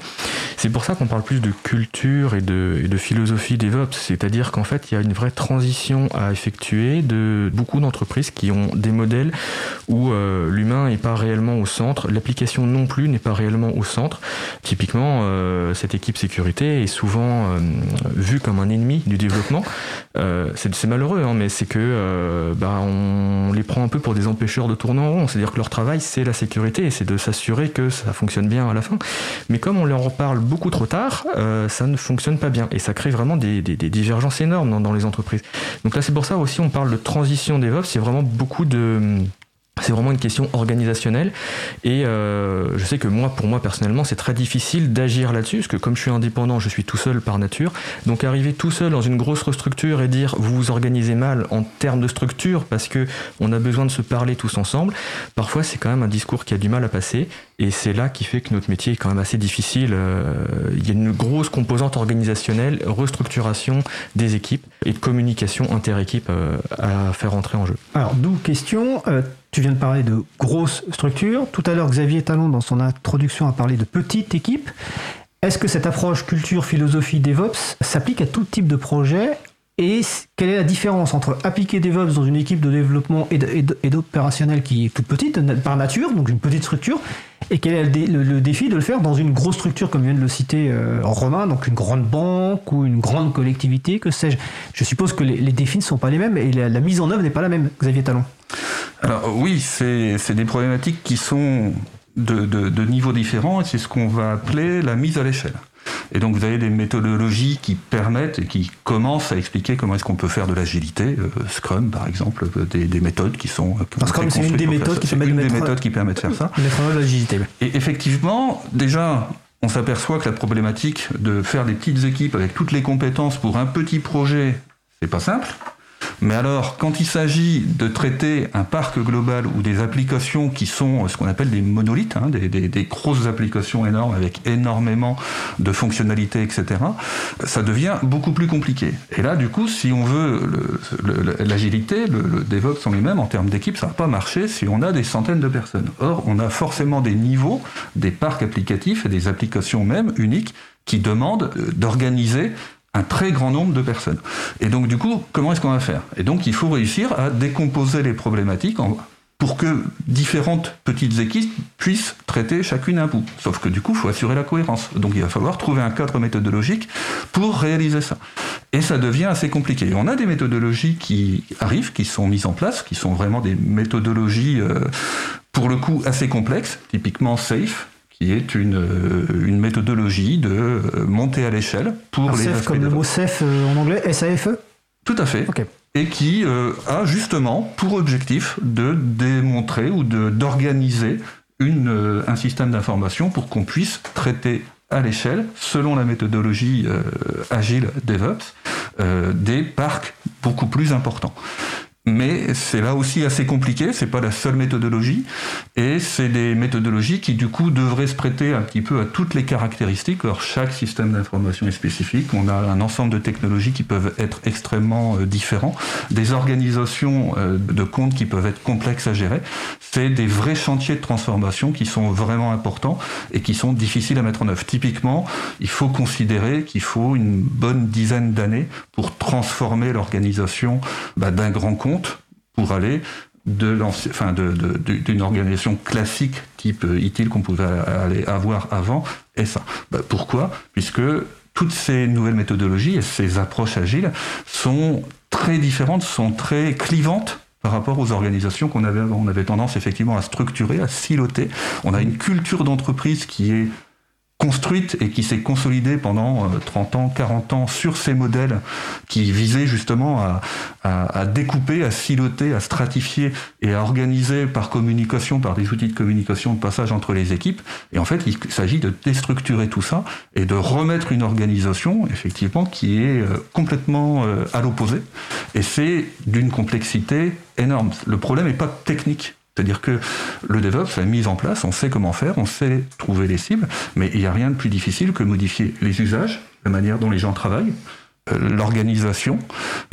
C'est pour ça qu'on parle plus de culture et de philosophie DevOps, c'est-à-dire qu'en fait il y a une vraie transition à effectuer de beaucoup d'entreprises qui ont des modèles où l'humain n'est pas réellement au centre, l'application non plus n'est pas réellement au centre. Typiquement, euh, cette équipe sécurité est souvent euh, vue comme un ennemi du développement. Euh, c'est malheureux, hein, mais c'est que bah, on les prend un peu pour des empêcheurs de tourner en rond. C'est-à-dire que leur travail, c'est la sécurité c'est de s'assurer que ça fonctionne bien à la fin. Mais comme on leur parle beaucoup trop tard, ça ne fonctionne pas bien et ça crée vraiment des, divergences énormes dans, dans les entreprises. Donc là, c'est pour ça aussi on parle de transition DevOps. C'est vraiment beaucoup de c'est vraiment une question organisationnelle et euh, je sais que moi, pour moi personnellement, c'est très difficile d'agir là-dessus parce que comme je suis indépendant, je suis tout seul par nature. Donc arriver tout seul dans une grosse structure et dire vous vous organisez mal en termes de structure parce que on a besoin de se parler tous ensemble, parfois c'est quand même un discours qui a du mal à passer et c'est là qui fait que notre métier est quand même assez difficile. Euh, il y a une grosse composante organisationnelle, restructuration des équipes et de communication inter-équipe euh, à faire entrer en jeu. Alors d'où question. Tu viens de parler de grosses structures. Tout à l'heure, Xavier Talon, dans son introduction, a parlé de petites équipes. Est-ce que cette approche culture, philosophie, DevOps s'applique à tout type de projet et quelle est la différence entre appliquer DevOps dans une équipe de développement et d'opérationnel qui est toute petite par nature, donc une petite structure, et quel est le, défi de le faire dans une grosse structure comme vient de le citer euh, Romain, donc une grande banque ou une grande collectivité, que sais-je Je suppose que les, défis ne sont pas les mêmes et la, mise en œuvre n'est pas la même, Xavier Talon. Alors oui, c'est des problématiques qui sont de, de niveaux différents et c'est ce qu'on va appeler la mise à l'échelle. Et donc vous avez des méthodologies qui permettent et qui commencent à expliquer comment est-ce qu'on peut faire de l'agilité, euh, Scrum par exemple, euh, des, méthodes qui sont... Euh, Scrum c'est une des méthodes qui, une des méthodes qui permet de faire ça. l'agilité. Et effectivement, déjà, on s'aperçoit que la problématique de faire des petites équipes avec toutes les compétences pour un petit projet, c'est pas simple. Mais alors, quand il s'agit de traiter un parc global ou des applications qui sont ce qu'on appelle des monolithes, hein, des, grosses applications énormes avec énormément de fonctionnalités, etc., ça devient beaucoup plus compliqué. Et là, du coup, si on veut l'agilité, le, DevOps en lui-même, en termes d'équipe, ça va pas marcher si on a des centaines de personnes. Or, on a forcément des niveaux, des parcs applicatifs et des applications même uniques qui demandent euh, d'organiser un très grand nombre de personnes. Et donc, du coup, comment est-ce qu'on va faire? Et donc, il faut réussir à décomposer les problématiques pour que différentes petites équipes puissent traiter chacune un bout. Sauf que du coup, il faut assurer la cohérence. Donc il va falloir trouver un cadre méthodologique pour réaliser ça. Et ça devient assez compliqué. On a des méthodologies qui arrivent, qui sont mises en place, qui sont vraiment des méthodologies, euh, pour le coup, assez complexes, typiquement SAFE, qui est une, euh, une méthodologie de euh, monter à l'échelle pour les comme le mot SAFE euh, en anglais, SAFE Tout à fait. et qui a justement pour objectif de démontrer ou d'organiser un système d'information pour qu'on puisse traiter à l'échelle, selon la méthodologie agile DevOps, des parcs beaucoup plus importants mais c'est là aussi assez compliqué, c'est pas la seule méthodologie, et c'est des méthodologies qui du coup devraient se prêter un petit peu à toutes les caractéristiques. Alors chaque système d'information est spécifique, on a un ensemble de technologies qui peuvent être extrêmement euh, différents, des organisations euh, de comptes qui peuvent être complexes à gérer. C'est des vrais chantiers de transformation qui sont vraiment importants et qui sont difficiles à mettre en œuvre. Typiquement, il faut considérer qu'il faut une bonne dizaine d'années pour transformer l'organisation bah, d'un grand compte pour aller d'une organisation classique type euh, ITIL qu'on pouvait aller avoir avant et ça. Bah, pourquoi? Puisque toutes ces nouvelles méthodologies et ces approches agiles sont très différentes, sont très clivantes par rapport aux organisations qu'on avait. On avait tendance effectivement à structurer, à siloter. On a une culture d'entreprise qui est construite et qui s'est consolidée pendant 30 euh, ans, 40 ans sur ces modèles qui visaient justement à, découper, à siloter, à stratifier et à organiser par communication, par des outils de communication de passage entre les équipes. Et en fait, il s'agit de déstructurer tout ça et de remettre une organisation, effectivement, qui est euh, complètement euh, à l'opposé. Et c'est d'une complexité énorme. Le problème n'est pas technique. C'est-à-dire que le DevOps, la mise en place, on sait comment faire, on sait trouver les cibles, mais il n'y a rien de plus difficile que modifier les usages, la manière dont les gens travaillent, euh, l'organisation.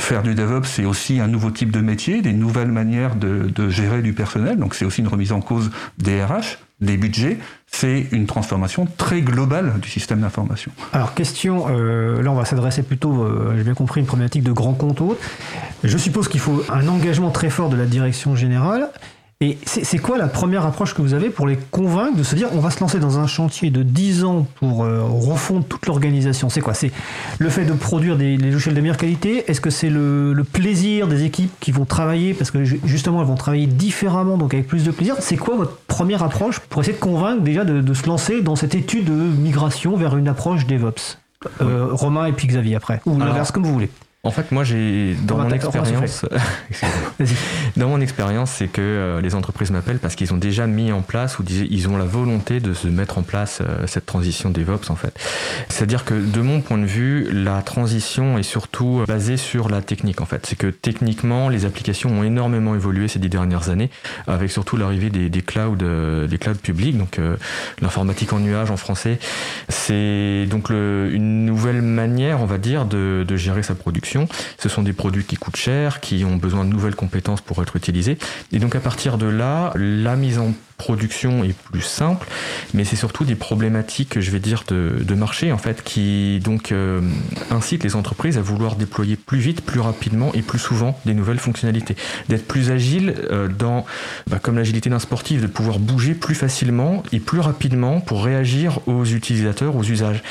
Faire du DevOps, c'est aussi un nouveau type de métier, des nouvelles manières de, gérer du personnel. Donc c'est aussi une remise en cause des RH, des budgets. C'est une transformation très globale du système d'information. Alors question, euh, là on va s'adresser plutôt, euh, j'ai bien compris, une problématique de grand compte Je suppose qu'il faut un engagement très fort de la direction générale. Et c'est quoi la première approche que vous avez pour les convaincre de se dire on va se lancer dans un chantier de 10 ans pour euh, refondre toute l'organisation? C'est quoi? C'est le fait de produire des, logiciels de meilleure qualité? Est-ce que c'est le, plaisir des équipes qui vont travailler parce que justement elles vont travailler différemment donc avec plus de plaisir? C'est quoi votre première approche pour essayer de convaincre déjà de, se lancer dans cette étude de migration vers une approche DevOps? Euh, Romain et puis Xavier après. Ou l'inverse comme vous voulez. En fait, moi, j'ai dans mon expérience, dans mon expérience, c'est que euh, les entreprises m'appellent parce qu'ils ont déjà mis en place ou ils ont la volonté de se mettre en place euh, cette transition DevOps en fait. C'est-à-dire que de mon point de vue, la transition est surtout euh, basée sur la technique en fait. C'est que techniquement, les applications ont énormément évolué ces dix dernières années, avec surtout l'arrivée des, des, clouds, des clouds publics, donc l'informatique en nuage en français. C'est donc le, une nouvelle manière, on va dire, de, de gérer sa production ce sont des produits qui coûtent cher, qui ont besoin de nouvelles compétences pour être utilisés. Et donc à partir de là, la mise en production est plus simple, mais c'est surtout des problématiques, je vais dire, de, marché en fait, qui donc euh, incitent les entreprises à vouloir déployer plus vite, plus rapidement et plus souvent des nouvelles fonctionnalités, d'être plus agile euh, dans, bah, comme l'agilité d'un sportif, de pouvoir bouger plus facilement et plus rapidement pour réagir aux utilisateurs, aux usages.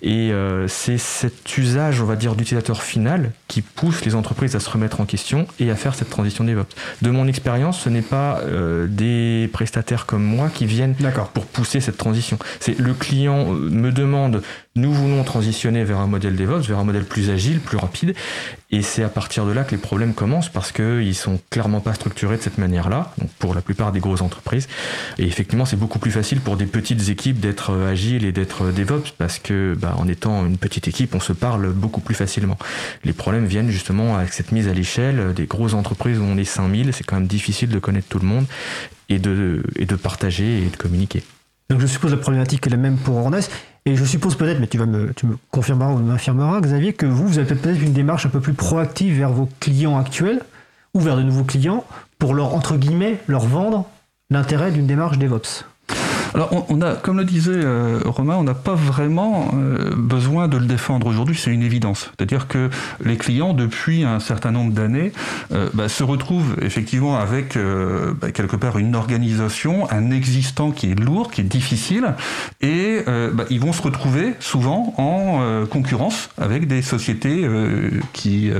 Et euh, c'est cet usage, on va dire, d'utilisateur final qui pousse les entreprises à se remettre en question et à faire cette transition DevOps. De mon expérience, ce n'est pas des prestataires comme moi qui viennent pour pousser cette transition. C'est le client euh, me demande, nous voulons transitionner vers un modèle DevOps, vers un modèle plus agile, plus rapide, et c'est à partir de là que les problèmes commencent parce qu'ils sont clairement pas structurés de cette manière-là, pour la plupart des grosses entreprises. Et effectivement, c'est beaucoup plus facile pour des petites équipes d'être euh, agiles et d'être euh, DevOps parce que, bah, en étant une petite équipe, on se parle beaucoup plus facilement. Les problèmes viennent justement avec cette mise à l'échelle des grosses entreprises où on est 5000, c'est quand même difficile de connaître tout le monde et de, partager et de communiquer. Donc je suppose la problématique est la même pour Ornes. Et je suppose peut-être, mais tu, vas me, tu me confirmeras ou m'infirmeras, Xavier, que vous, vous avez peut-être une démarche un peu plus proactive vers vos clients actuels ou vers de nouveaux clients pour leur, entre guillemets, leur vendre l'intérêt d'une démarche DevOps. Alors, on, a, comme le disait euh, Romain, on n'a pas vraiment euh, besoin de le défendre aujourd'hui, c'est une évidence. C'est-à-dire que les clients, depuis un certain nombre d'années, euh, bah, se retrouvent effectivement avec bah, quelque part une organisation, un existant qui est lourd, qui est difficile, et bah, ils vont se retrouver souvent en concurrence avec des sociétés qui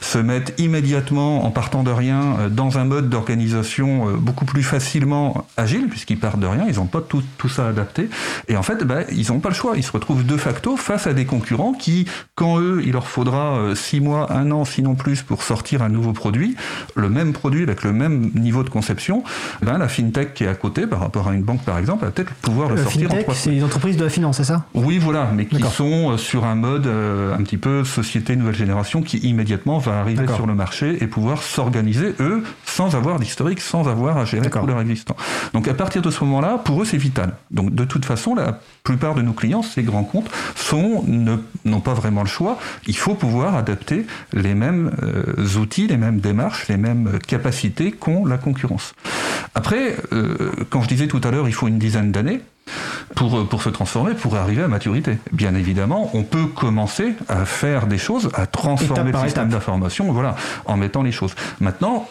se mettent immédiatement, en partant de rien, dans un mode d'organisation beaucoup plus facilement agile, puisqu'ils partent de rien, ils n'ont pas tout tout, tout ça adapté. Et en fait, bah, ils n'ont pas le choix. Ils se retrouvent de facto face à des concurrents qui, quand eux, il leur faudra six mois, un an, sinon plus, pour sortir un nouveau produit, le même produit avec le même niveau de conception, ben, la fintech qui est à côté, par rapport à une banque par exemple, va peut-être pouvoir le, sortir fintech, C'est une entreprise de la finance, c'est ça? Oui, voilà, mais qui sont sur un mode un petit peu société nouvelle génération qui immédiatement va arriver sur le marché et pouvoir s'organiser, eux, sans avoir d'historique, sans avoir à gérer tout leur existant. Donc à partir de ce moment-là, pour eux, c'est Donc de toute façon, la plupart de nos clients, ces grands comptes, sont n'ont pas vraiment le choix. Il faut pouvoir adapter les mêmes euh, outils, les mêmes démarches, les mêmes capacités qu'ont la concurrence. Après, euh, quand je disais tout à l'heure, il faut une dizaine d'années, pour, pour se transformer, pour arriver à maturité. Bien évidemment, on peut commencer à faire des choses, à transformer le système d'information, voilà, en mettant les choses. Maintenant,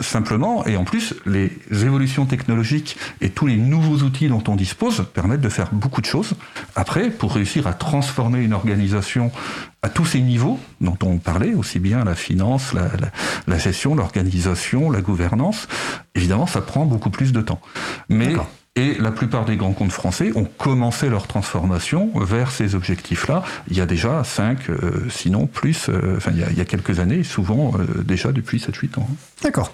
simplement, et en plus, les évolutions technologiques et tous les nouveaux outils dont on dispose permettent de faire beaucoup de choses. Après, pour réussir à transformer une organisation à tous ces niveaux dont on parlait, aussi bien la finance, la, la, la gestion, l'organisation, la gouvernance, évidemment, ça prend beaucoup plus de temps. Mais et la plupart des grands comptes français ont commencé leur transformation vers ces objectifs-là. Il y a déjà 5, euh, sinon plus, euh, enfin il y, a, quelques années, souvent euh, déjà depuis 7-8 ans. D'accord.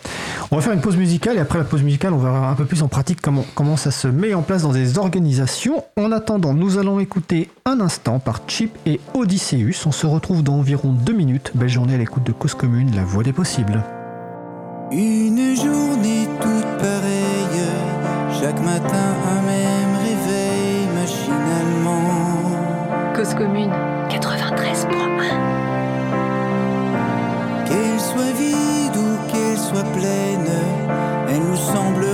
On va faire une pause musicale et après la pause musicale, on va voir un peu plus en pratique comment, comment ça se met en place dans des organisations. En attendant, nous allons écouter un instant par Chip et Odysseus. On se retrouve dans environ deux minutes. Belle journée à l'écoute de Cause Commune, la voix des possibles. Une journée toute pareille chaque matin, un même réveil machinalement. Cause commune 93.1 Qu'elle soit vide ou qu'elle soit pleine, elle nous semblera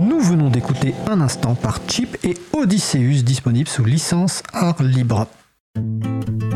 Nous venons d'écouter un instant par Chip et Odysseus, disponible sous licence art libre.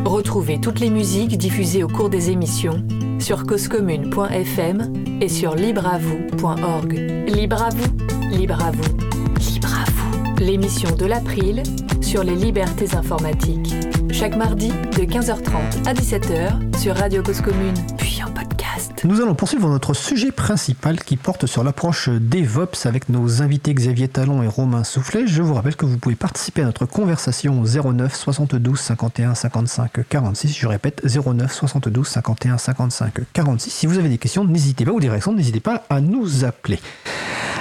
Retrouvez toutes les musiques diffusées au cours des émissions sur causecommune.fm et sur libreavoue.org. Libre à vous, libre à vous, libre à vous. L'émission de l'April sur les libertés informatiques. Chaque mardi de 15h30 à 17h sur Radio Cause Commune, puis en podcast. Nous allons poursuivre notre sujet principal qui porte sur l'approche DevOps avec nos invités Xavier Talon et Romain Soufflet. Je vous rappelle que vous pouvez participer à notre conversation au 09 72 51 55 46. Je répète 09 72 51 55 46. Si vous avez des questions, n'hésitez pas, ou des réactions, n'hésitez pas à nous appeler.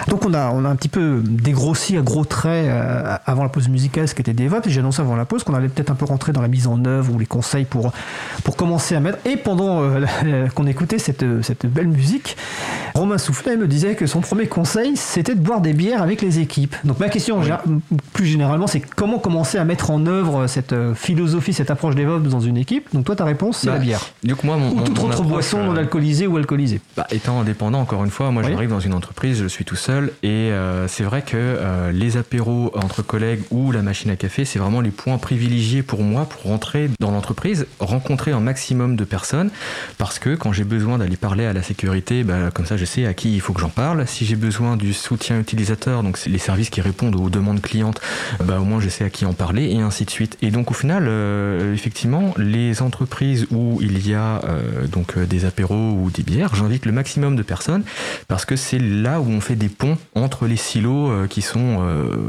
Donc on a, on a un petit peu dégrossi à gros traits euh, avant la pause musicale ce qu'était DevOps et j'ai annoncé avant la pause qu'on allait peut-être un peu rentrer dans la mise en œuvre ou les conseils pour, pour commencer à mettre. Et pendant euh, qu'on écoutait cette, cette belle musique, Romain Soufflet me disait que son premier conseil, c'était de boire des bières avec les équipes. Donc ma question, plus généralement, c'est comment commencer à mettre en œuvre cette euh, philosophie, cette approche DevOps dans une équipe? Donc toi, ta réponse, c'est bah, la bière. Moi, mon, ou toute autre boisson non alcoolisée ou alcoolisée. Bah, étant indépendant, encore une fois, moi j'arrive dans une entreprise, je suis tout seul, et c'est vrai que les apéros entre collègues ou la machine à café, c'est vraiment les points privilégiés pour moi pour rentrer dans l'entreprise, rencontrer un maximum de personnes, parce que quand j'ai besoin d'aller parler à la sécurité, bah, comme ça je sais à qui il faut que j'en parle. Si j'ai besoin du soutien utilisateur, donc les services qui répondent aux demandes clientes, bah, au moins je sais à qui en parler, et ainsi de suite. Et donc au final, euh, effectivement, les entreprises où il y a euh, donc euh, des apéros ou des bières, j'invite le maximum de personnes, parce que c'est là où on fait des entre les silos qui sont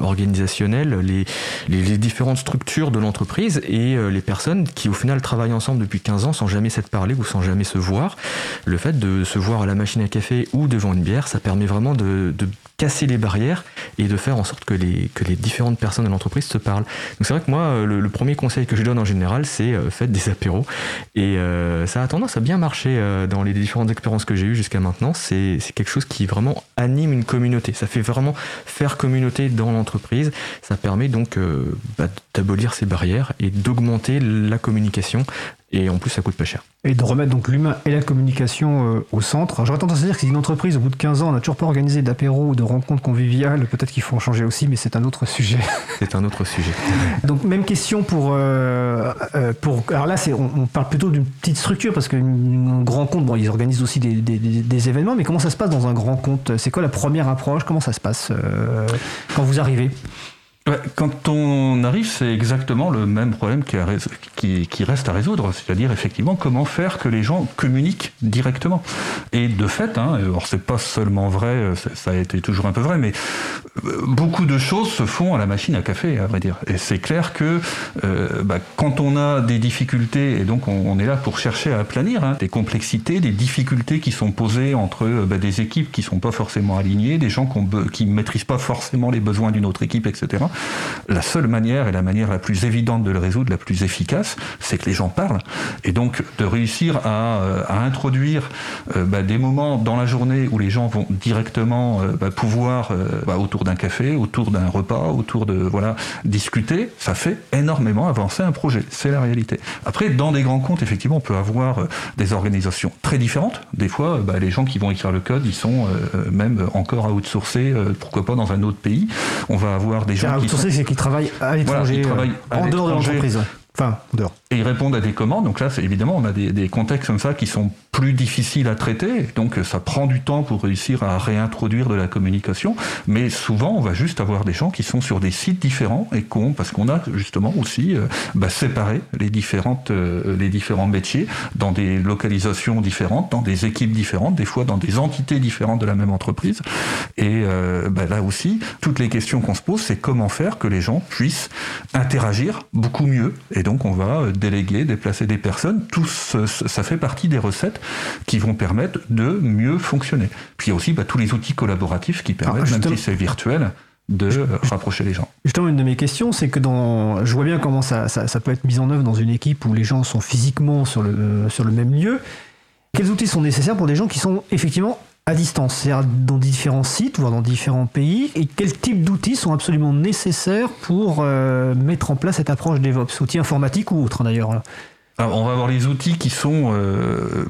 organisationnels, les, différentes structures de l'entreprise et les personnes qui au final travaillent ensemble depuis 15 ans sans jamais s'être parlé ou sans jamais se voir. Le fait de se voir à la machine à café ou devant une bière, ça permet vraiment de casser les barrières et de faire en sorte que les, que les différentes personnes de l'entreprise se parlent. Donc c'est vrai que moi, euh, le, premier conseil que je donne en général, c'est euh, faites des apéros. Et euh, ça a tendance à bien marcher dans les différentes expériences que j'ai eues jusqu'à maintenant. C'est quelque chose qui vraiment anime une communauté. Ça fait vraiment faire communauté dans l'entreprise. Ça permet donc bah, d'abolir ces barrières et d'augmenter la communication et en plus ça coûte pas cher. Et de remettre donc l'humain et la communication euh, au centre. J'aurais tendance à dire que si une entreprise au bout de 15 ans n'a toujours pas organisé d'apéro ou de rencontres conviviales, peut-être qu'il faut en changer aussi, mais c'est un autre sujet. C'est un autre sujet. donc même question pour... Euh, euh, pour alors là, on, on, parle plutôt d'une petite structure, parce qu'un grand compte, bon, ils organisent aussi des, des, des, événements, mais comment ça se passe dans un grand compte? C'est quoi la première approche? Comment ça se passe quand vous arrivez? Quand on arrive, c'est exactement le même problème qui, reste à résoudre, c'est-à-dire effectivement comment faire que les gens communiquent directement. Et de fait, hein, alors c'est pas seulement vrai, ça a été toujours un peu vrai, mais euh, beaucoup de choses se font à la machine à café, à vrai dire. Et c'est clair que euh, bah, quand on a des difficultés, et donc on, est là pour chercher à aplanir hein, des complexités, des difficultés qui sont posées entre euh, bah, des équipes qui sont pas forcément alignées, des gens qui maîtrisent pas forcément les besoins d'une autre équipe, etc. La seule manière et la manière la plus évidente de le résoudre, la plus efficace, c'est que les gens parlent. Et donc de réussir à, euh, introduire euh, bah, des moments dans la journée où les gens vont directement euh, bah, pouvoir, bah, autour d'un café, autour d'un repas, autour de voilà discuter, ça fait énormément avancer un projet. C'est la réalité. Après, dans des grands comptes, effectivement, on peut avoir des organisations très différentes. Des fois, les gens qui vont écrire le code, ils sont même encore à outsourcer, pourquoi pas dans un autre pays. On va avoir des gens qui c'est qu'ils travaillent à l'étranger, euh, en dehors de l'entreprise. Enfin, dehors. Et ils répondent à des commandes. Donc là, c'est évidemment, on a des, contextes comme ça qui sont plus difficiles à traiter. Donc ça prend du temps pour réussir à réintroduire de la communication. Mais souvent, on va juste avoir des gens qui sont sur des sites différents et qu'on, parce qu'on a justement aussi euh, bah, séparé les différentes, euh, les différents métiers dans des localisations différentes, dans des équipes différentes, des fois dans des entités différentes de la même entreprise. Et euh, bah, là aussi, toutes les questions qu'on se pose, c'est comment faire que les gens puissent interagir beaucoup mieux. Et donc, on va déléguer, déplacer des personnes. Tout ça fait partie des recettes qui vont permettre de mieux fonctionner. Puis il y a aussi bah, tous les outils collaboratifs qui permettent, même si c'est virtuel, de rapprocher les gens. Justement, une de mes questions, c'est que dans, je vois bien comment ça, ça, peut être mis en œuvre dans une équipe où les gens sont physiquement sur le, sur le même lieu. Quels outils sont nécessaires pour des gens qui sont effectivement à distance, c'est-à-dire dans différents sites, voire dans différents pays, et quels types d'outils sont absolument nécessaires pour euh, mettre en place cette approche DevOps, outils informatiques ou autres d'ailleurs alors, on va avoir les outils qui sont euh,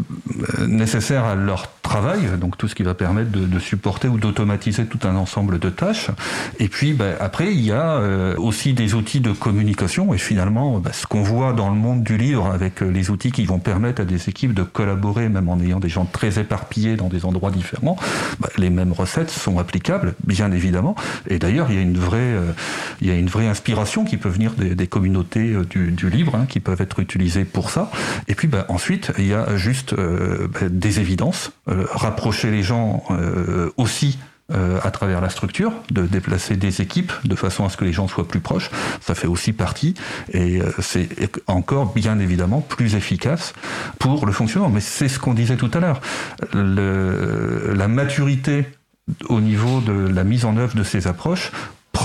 nécessaires à leur travail, donc tout ce qui va permettre de, de supporter ou d'automatiser tout un ensemble de tâches. Et puis bah, après, il y a euh, aussi des outils de communication. Et finalement, bah, ce qu'on voit dans le monde du livre avec euh, les outils qui vont permettre à des équipes de collaborer, même en ayant des gens très éparpillés dans des endroits différents, bah, les mêmes recettes sont applicables, bien évidemment. Et d'ailleurs, il y a une vraie, euh, il y a une vraie inspiration qui peut venir des, des communautés du, du livre, hein, qui peuvent être utilisées pour ça. Et puis bah, ensuite, il y a juste euh, bah, des évidences, euh, rapprocher les gens euh, aussi à travers la structure, de déplacer des équipes de façon à ce que les gens soient plus proches. Ça fait aussi partie et c'est encore bien évidemment plus efficace pour le fonctionnement. Mais c'est ce qu'on disait tout à l'heure. La maturité au niveau de la mise en œuvre de ces approches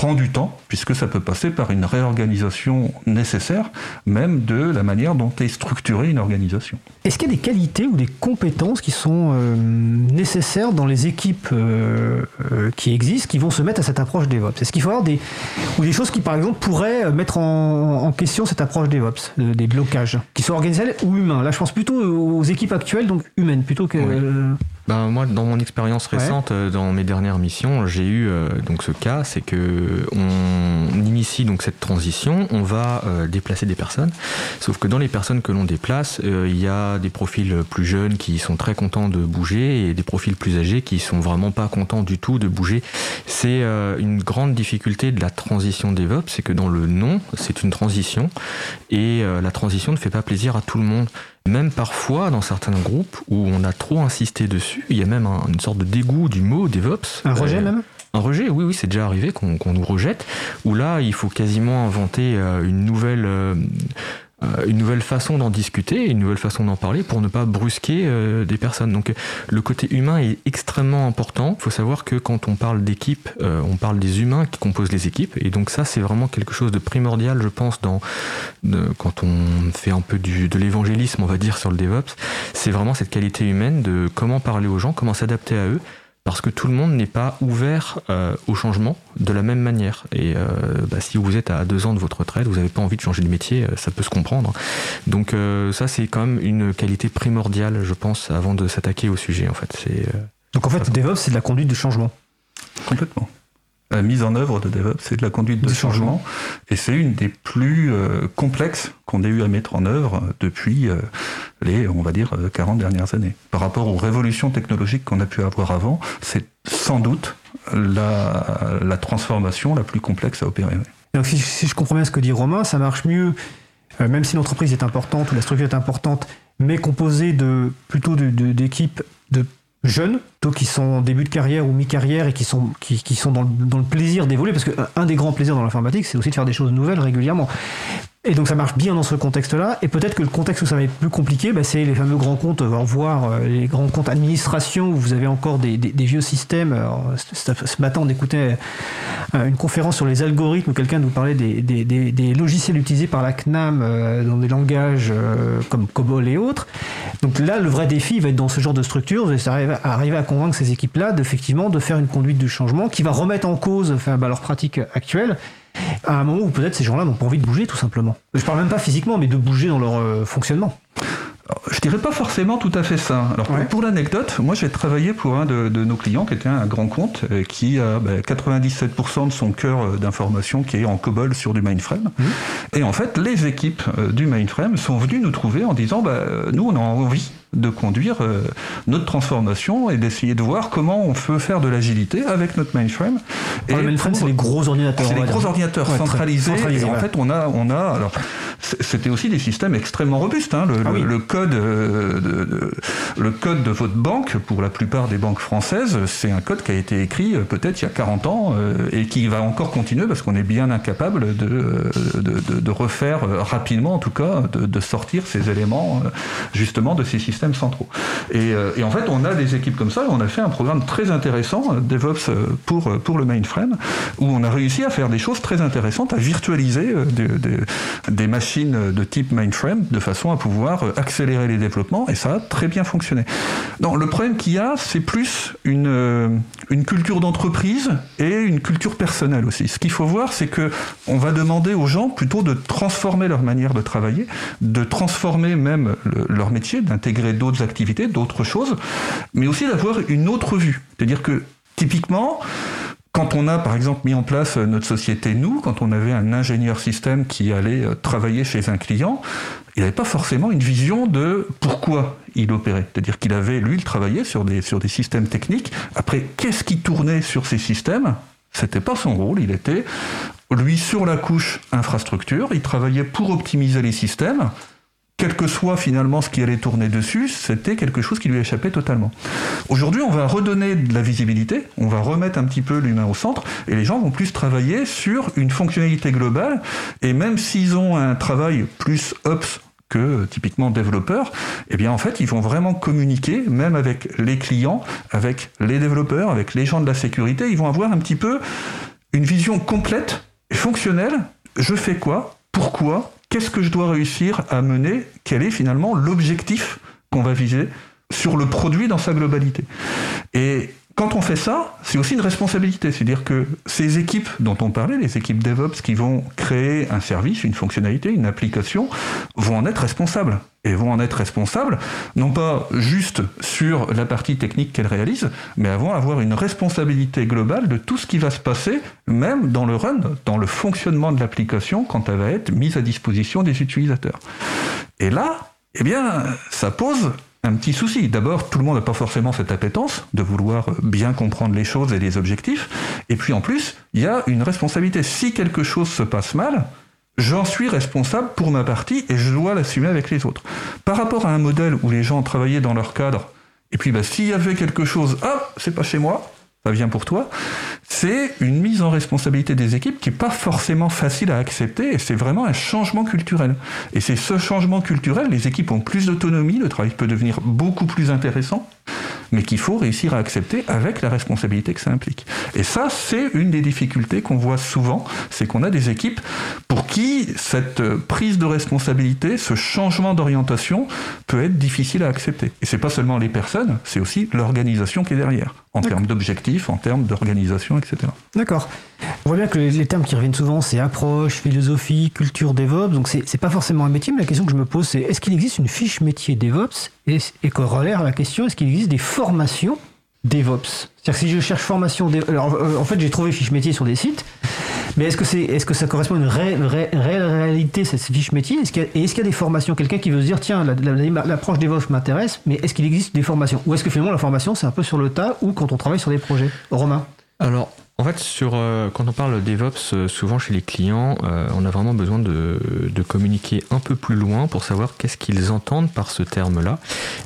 prend du temps, puisque ça peut passer par une réorganisation nécessaire, même de la manière dont est structurée une organisation. Est-ce qu'il y a des qualités ou des compétences qui sont euh, nécessaires dans les équipes euh, euh, qui existent, qui vont se mettre à cette approche DevOps? Est-ce qu'il faut avoir des, ou des choses qui, par exemple, pourraient mettre en, en question cette approche DevOps, des blocages, qui soient organisationnels ou humains? Là, je pense plutôt aux équipes actuelles, donc humaines, plutôt que... Ben, moi, dans mon expérience récente, euh, dans mes dernières missions, j'ai eu euh, donc ce cas, c'est que on initie donc cette transition, on va euh, déplacer des personnes, sauf que dans les personnes que l'on déplace, il y a des profils plus jeunes qui sont très contents de bouger et des profils plus âgés qui sont vraiment pas contents du tout de bouger. C'est une grande difficulté de la transition DevOps, c'est que dans le nom, c'est une transition et la transition ne fait pas plaisir à tout le monde. Même parfois, dans certains groupes où on a trop insisté dessus, il y a même une sorte de dégoût du mot DevOps. Un rejet euh, même un rejet, oui, oui, c'est déjà arrivé qu'on nous rejette, où là, il faut quasiment inventer euh, une nouvelle euh, une nouvelle façon d'en discuter, une nouvelle façon d'en parler pour ne pas brusquer euh, des personnes. Donc le côté humain est extrêmement important. Il faut savoir que quand on parle d'équipe, euh, on parle des humains qui composent les équipes. Et donc ça, c'est vraiment quelque chose de primordial, je pense, dans, quand on fait un peu du, de l'évangélisme, on va dire, sur le DevOps. C'est vraiment cette qualité humaine de comment parler aux gens, comment s'adapter à eux parce que tout le monde n'est pas ouvert euh, au changement de la même manière. Et euh, bah, si vous êtes à deux ans de votre retraite, vous n'avez pas envie de changer de métier, euh, ça peut se comprendre. Donc ça, c'est quand même une qualité primordiale, je pense, avant de s'attaquer au sujet. En fait, c'est. Donc en fait, DevOps, c'est de la conduite du changement. Complètement mise en œuvre de DevOps, c'est de la conduite de changement, et c'est une des plus euh, complexes qu'on ait eu à mettre en œuvre depuis euh, les, on va dire, 40 euh, dernières années. Par rapport aux révolutions technologiques qu'on a pu avoir avant, c'est sans doute la, la, transformation la plus complexe à opérer. Donc si, si, je comprends bien ce que dit Romain, ça marche mieux, même si l'entreprise est importante ou la structure est importante, mais composée de plutôt d'équipes de, de jeunes, plutôt qui sont début de carrière ou mi-carrière et qui sont, qui, sont dans dans le plaisir d'évoluer, parce qu'un des grands plaisirs dans l'informatique, c'est aussi de faire des choses nouvelles régulièrement. Et donc ça marche bien dans ce contexte-là. Et peut-être que le contexte où ça va être plus compliqué, bah, c'est les fameux grands comptes, voire euh, les grands comptes administration, où vous avez encore des, des, des vieux systèmes. Alors, ce matin, on écoutait euh, une conférence sur les algorithmes où quelqu'un nous parlait des, des, logiciels utilisés par la CNAM euh, dans des langages comme COBOL et autres. Donc là, le vrai défi va être dans ce genre de structure, c'est arriver, à convaincre ces équipes-là d'effectivement de faire une conduite du changement qui va remettre en cause enfin, bah, leurs pratiques actuelles à un moment où peut-être ces gens-là n'ont pas envie de bouger tout simplement. Je parle même pas physiquement, mais de bouger dans leur euh, fonctionnement. Je dirais pas forcément tout à fait ça. Alors pour, l'anecdote, moi j'ai travaillé pour un de, nos clients qui était un grand compte euh, qui a 97% bah, de son cœur euh, d'information qui est en COBOL sur du mainframe. Mmh. Et en fait, les équipes du mainframe sont venues nous trouver en disant bah, nous on a envie de conduire euh, notre transformation et d'essayer de voir comment on peut faire de l'agilité avec notre mainframe. Et le mainframe, c'est les gros ordinateurs. C'est les gros ordinateurs centralisés. et en fait, on a, on a, alors, c'était aussi des systèmes extrêmement robustes. Hein. Le, ah le, code, euh, de, le code de votre banque, pour la plupart des banques françaises, c'est un code qui a été écrit euh, peut-être il y a 40 ans et qui va encore continuer parce qu'on est bien incapable de, de, de, refaire rapidement, en tout cas, de, sortir ces éléments justement de ces systèmes centraux. Euh, et, en fait, on a des équipes comme ça, on a fait un programme très intéressant, euh, DevOps euh, pour, pour le mainframe, où on a réussi à faire des choses très intéressantes, à virtualiser des, des, machines de type mainframe de façon à pouvoir accélérer les développements, et ça a très bien fonctionné. Non, le problème qu'il y a, c'est plus une, une culture d'entreprise et une culture personnelle aussi. Ce qu'il faut voir, c'est que on va demander aux gens plutôt de transformer leur manière de travailler, de transformer même leur métier, d'intégrer d'autres activités, d'autres choses, mais aussi d'avoir une autre vue. C'est-à-dire que typiquement, quand on a par exemple mis en place notre société Nous, quand on avait un ingénieur système qui allait euh, travailler chez un client, il n'avait pas forcément une vision de pourquoi il opérait. C'est-à-dire qu'il avait, lui, il travaillait sur des, sur des systèmes techniques. Après, qu'est-ce qui tournait sur ces systèmes? C'était pas son rôle, il était lui sur la couche infrastructure, il travaillait pour optimiser les systèmes, quel que soit finalement ce qui allait tourner dessus, c'était quelque chose qui lui échappait totalement. Aujourd'hui, on va redonner de la visibilité, on va remettre un petit peu l'humain au centre, et les gens vont plus travailler sur une fonctionnalité globale, et même s'ils ont un travail plus ops que typiquement développeurs, eh bien en fait ils vont vraiment communiquer, même avec les clients, avec les développeurs, avec les gens de la sécurité, ils vont avoir un petit peu une vision complète et fonctionnelle. Je fais quoi? Pourquoi Qu'est-ce que je dois réussir à mener Quel est finalement l'objectif qu'on va viser sur le produit dans sa globalité. Et quand on fait ça, c'est aussi une responsabilité. C'est-à-dire que ces équipes dont on parlait, les équipes DevOps qui vont créer un service, une fonctionnalité, une application, vont en être responsables. Et vont en être responsables, non pas juste sur la partie technique qu'elles réalisent, mais vont avoir une responsabilité globale de tout ce qui va se passer, même dans le run, dans le fonctionnement de l'application, quand elle va être mise à disposition des utilisateurs. Et là, eh bien, ça pose un petit souci. D'abord, tout le monde n'a pas forcément cette appétence de vouloir bien comprendre les choses et les objectifs. Et puis en plus, il y a une responsabilité. Si quelque chose se passe mal, j'en suis responsable pour ma partie et je dois l'assumer avec les autres. Par rapport à un modèle où les gens travaillaient dans leur cadre, et puis bah, s'il y avait quelque chose, ah, c'est pas chez moi, ça vient pour toi, c'est une mise en responsabilité des équipes qui n'est pas forcément facile à accepter et c'est vraiment un changement culturel. Et c'est ce changement culturel, les équipes ont plus d'autonomie, le travail peut devenir beaucoup plus intéressant, mais qu'il faut réussir à accepter avec la responsabilité que ça implique. Et ça, c'est une des difficultés qu'on voit souvent, c'est qu'on a des équipes pour qui cette prise de responsabilité, ce changement d'orientation peut être difficile à accepter. Et c'est pas seulement les personnes, c'est aussi l'organisation qui est derrière, en termes d'objectifs, en termes d'organisation, etc. D'accord. On voit bien que les termes qui reviennent souvent, c'est approche, philosophie, culture DevOps. Donc c'est pas forcément un métier, mais la question que je me pose, c'est est-ce qu'il existe une fiche métier DevOps et, corollaire à la question, est-ce qu'il existe des formations DevOps? C'est-à-dire que si je cherche formation alors euh, en fait j'ai trouvé fiche métier sur des sites, mais est-ce que, c'est, est-ce que ça correspond à une réelle, réalité, cette fiche métier? Est-ce a, Et est-ce qu'il y a des formations? Quelqu'un qui veut se dire, tiens, l'approche DevOps m'intéresse, mais est-ce qu'il existe des formations? Ou est-ce que finalement la formation c'est un peu sur le tas ou quand on travaille sur des projets? Romain. Alors, en fait, sur, euh, quand on parle DevOps, euh, souvent chez les clients, euh, on a vraiment besoin de, de, communiquer un peu plus loin pour savoir qu'est-ce qu'ils entendent par ce terme-là.